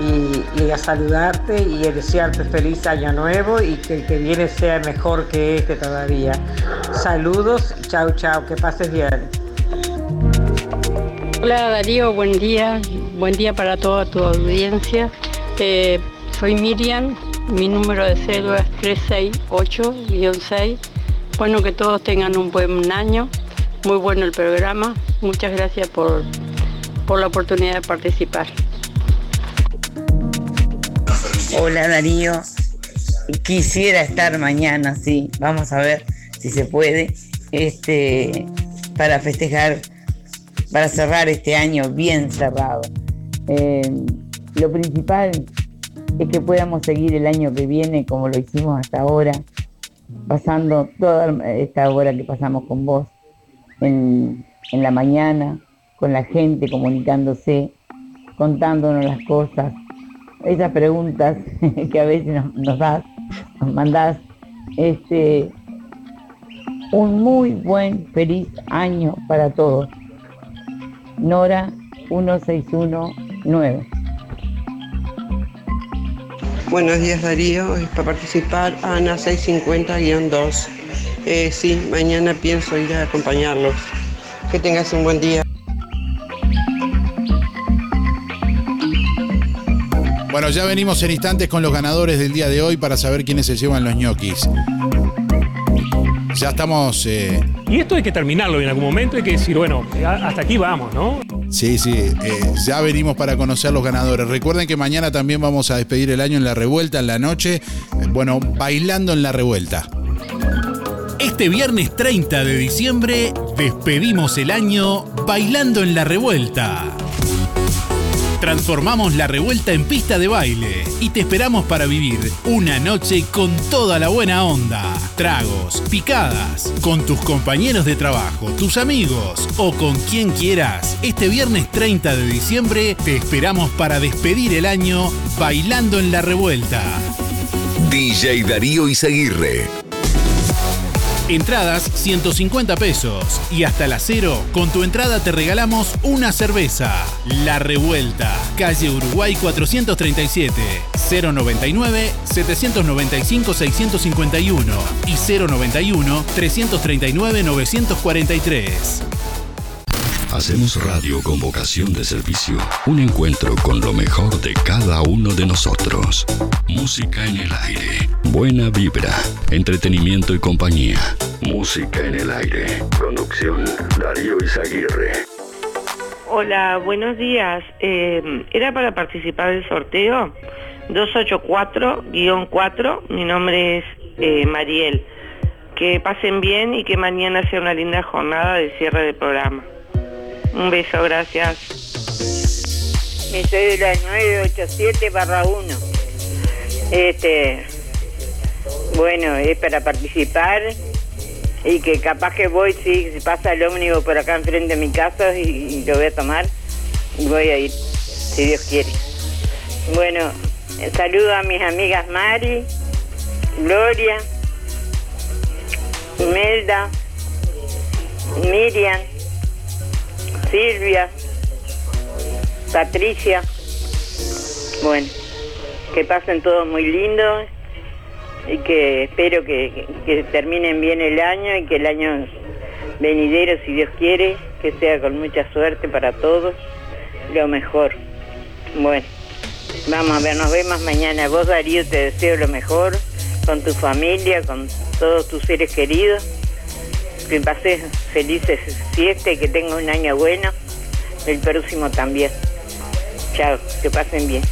y, a saludarte y a desearte feliz año nuevo y que el que viene sea mejor que este todavía. Saludos, chao chao, que pases bien. Hola Darío, buen día, buen día para toda tu audiencia. Eh, soy Miriam, mi número de cédula es 368-6. Bueno, que todos tengan un buen año, muy bueno el programa. Muchas gracias por, por la oportunidad de participar. Hola Darío, quisiera estar mañana, sí, vamos a ver si se puede, este, para festejar, para cerrar este año bien cerrado. Eh, lo principal es que podamos seguir el año que viene como lo hicimos hasta ahora, pasando toda esta hora que pasamos con vos en, la mañana, con la gente comunicándose, contándonos las cosas, esas preguntas que a veces nos, das, nos mandás, este, un muy buen, feliz año para todos. Nora 1619. Buenos días Darío, es para participar Ana 650-2. Eh, sí, mañana pienso ir a acompañarlos. Que tengas un buen día. Bueno, ya venimos en instantes con los ganadores del día de hoy para saber quiénes se llevan los ñoquis. Ya estamos... Eh, y esto hay que terminarlo en algún momento, hay que decir, bueno, hasta aquí vamos, ¿no? Sí, sí, eh, ya venimos para conocer los ganadores. Recuerden que mañana también vamos a despedir el año en la revuelta, en la noche. Eh, bueno, bailando en la revuelta. Este viernes 30 de diciembre despedimos el año bailando en la revuelta. Transformamos la revuelta en pista de baile y te esperamos para vivir una noche con toda la buena onda. Tragos, picadas, con tus compañeros de trabajo, tus amigos o con quien quieras. Este viernes 30 de diciembre te esperamos para despedir el año bailando en la revuelta. DJ Darío Izaguirre. Entradas 150 pesos y hasta la cero, con tu entrada te regalamos una cerveza. La Revuelta, calle Uruguay 437, 099 795 651 y 091 339 943. Hacemos radio con vocación de servicio. Un encuentro con lo mejor de cada uno de nosotros. Música en el aire. Buena vibra. Entretenimiento y compañía. Música en el aire. Conducción Darío Izaguirre. Hola, buenos días. Eh, ¿Era para participar del sorteo? 284-4. Mi nombre es eh, Mariel. Que pasen bien y que mañana sea una linda jornada de cierre del programa. Un beso, gracias. Mi cédula es 987 barra 1. Este, bueno, es para participar y que capaz que voy, si pasa el ómnibus por acá enfrente de mi casa y, lo voy a tomar y voy a ir, si Dios quiere. Bueno, saludo a mis amigas Mari, Gloria, Imelda, Miriam, Silvia, Patricia. Bueno, que pasen todos muy lindos y que espero que, que terminen bien el año y que el año venidero, si Dios quiere, que sea con mucha suerte para todos, lo mejor. Bueno, vamos a ver, nos vemos mañana. Vos, Darío, te deseo lo mejor con tu familia, con todos tus seres queridos. Que pases felices y que tenga un año bueno. El próximo también. Chao, que pasen bien.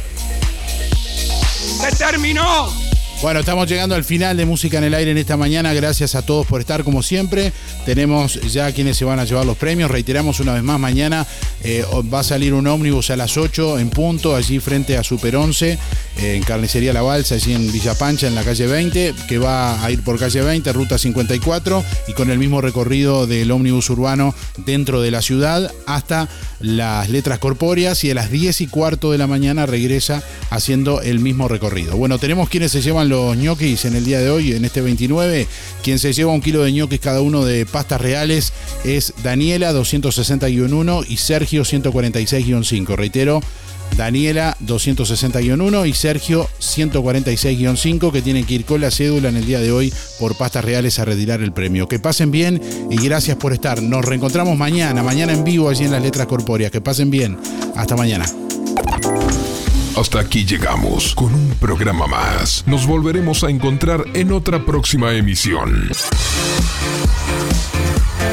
¡Se terminó! Bueno, estamos llegando al final de Música en el Aire en esta mañana. Gracias a todos por estar como siempre. Tenemos ya quienes se van a llevar los premios. Reiteramos una vez más, mañana eh, va a salir un ómnibus a las 8 en punto, allí frente a Super 11, eh, en Carnicería La Balsa, allí en Villa Pancha, en la calle 20, que va a ir por calle 20, ruta 54, y con el mismo recorrido del ómnibus urbano dentro de la ciudad hasta las letras corpóreas y a las 10 y cuarto de la mañana regresa haciendo el mismo recorrido. Bueno, tenemos quienes se llevan los ñoquis en el día de hoy, en este 29. Quien se lleva un kilo de ñoquis cada uno de pastas reales es Daniela 260-1 y Sergio 146-5. Reitero, Daniela 260-1 y Sergio 146-5 que tienen que ir con la cédula en el día de hoy por pastas reales a retirar el premio. Que pasen bien y gracias por estar. Nos reencontramos mañana, mañana en vivo allí en las letras corpóreas. Que pasen bien. Hasta mañana. Hasta aquí llegamos con un programa más. Nos volveremos a encontrar en otra próxima emisión.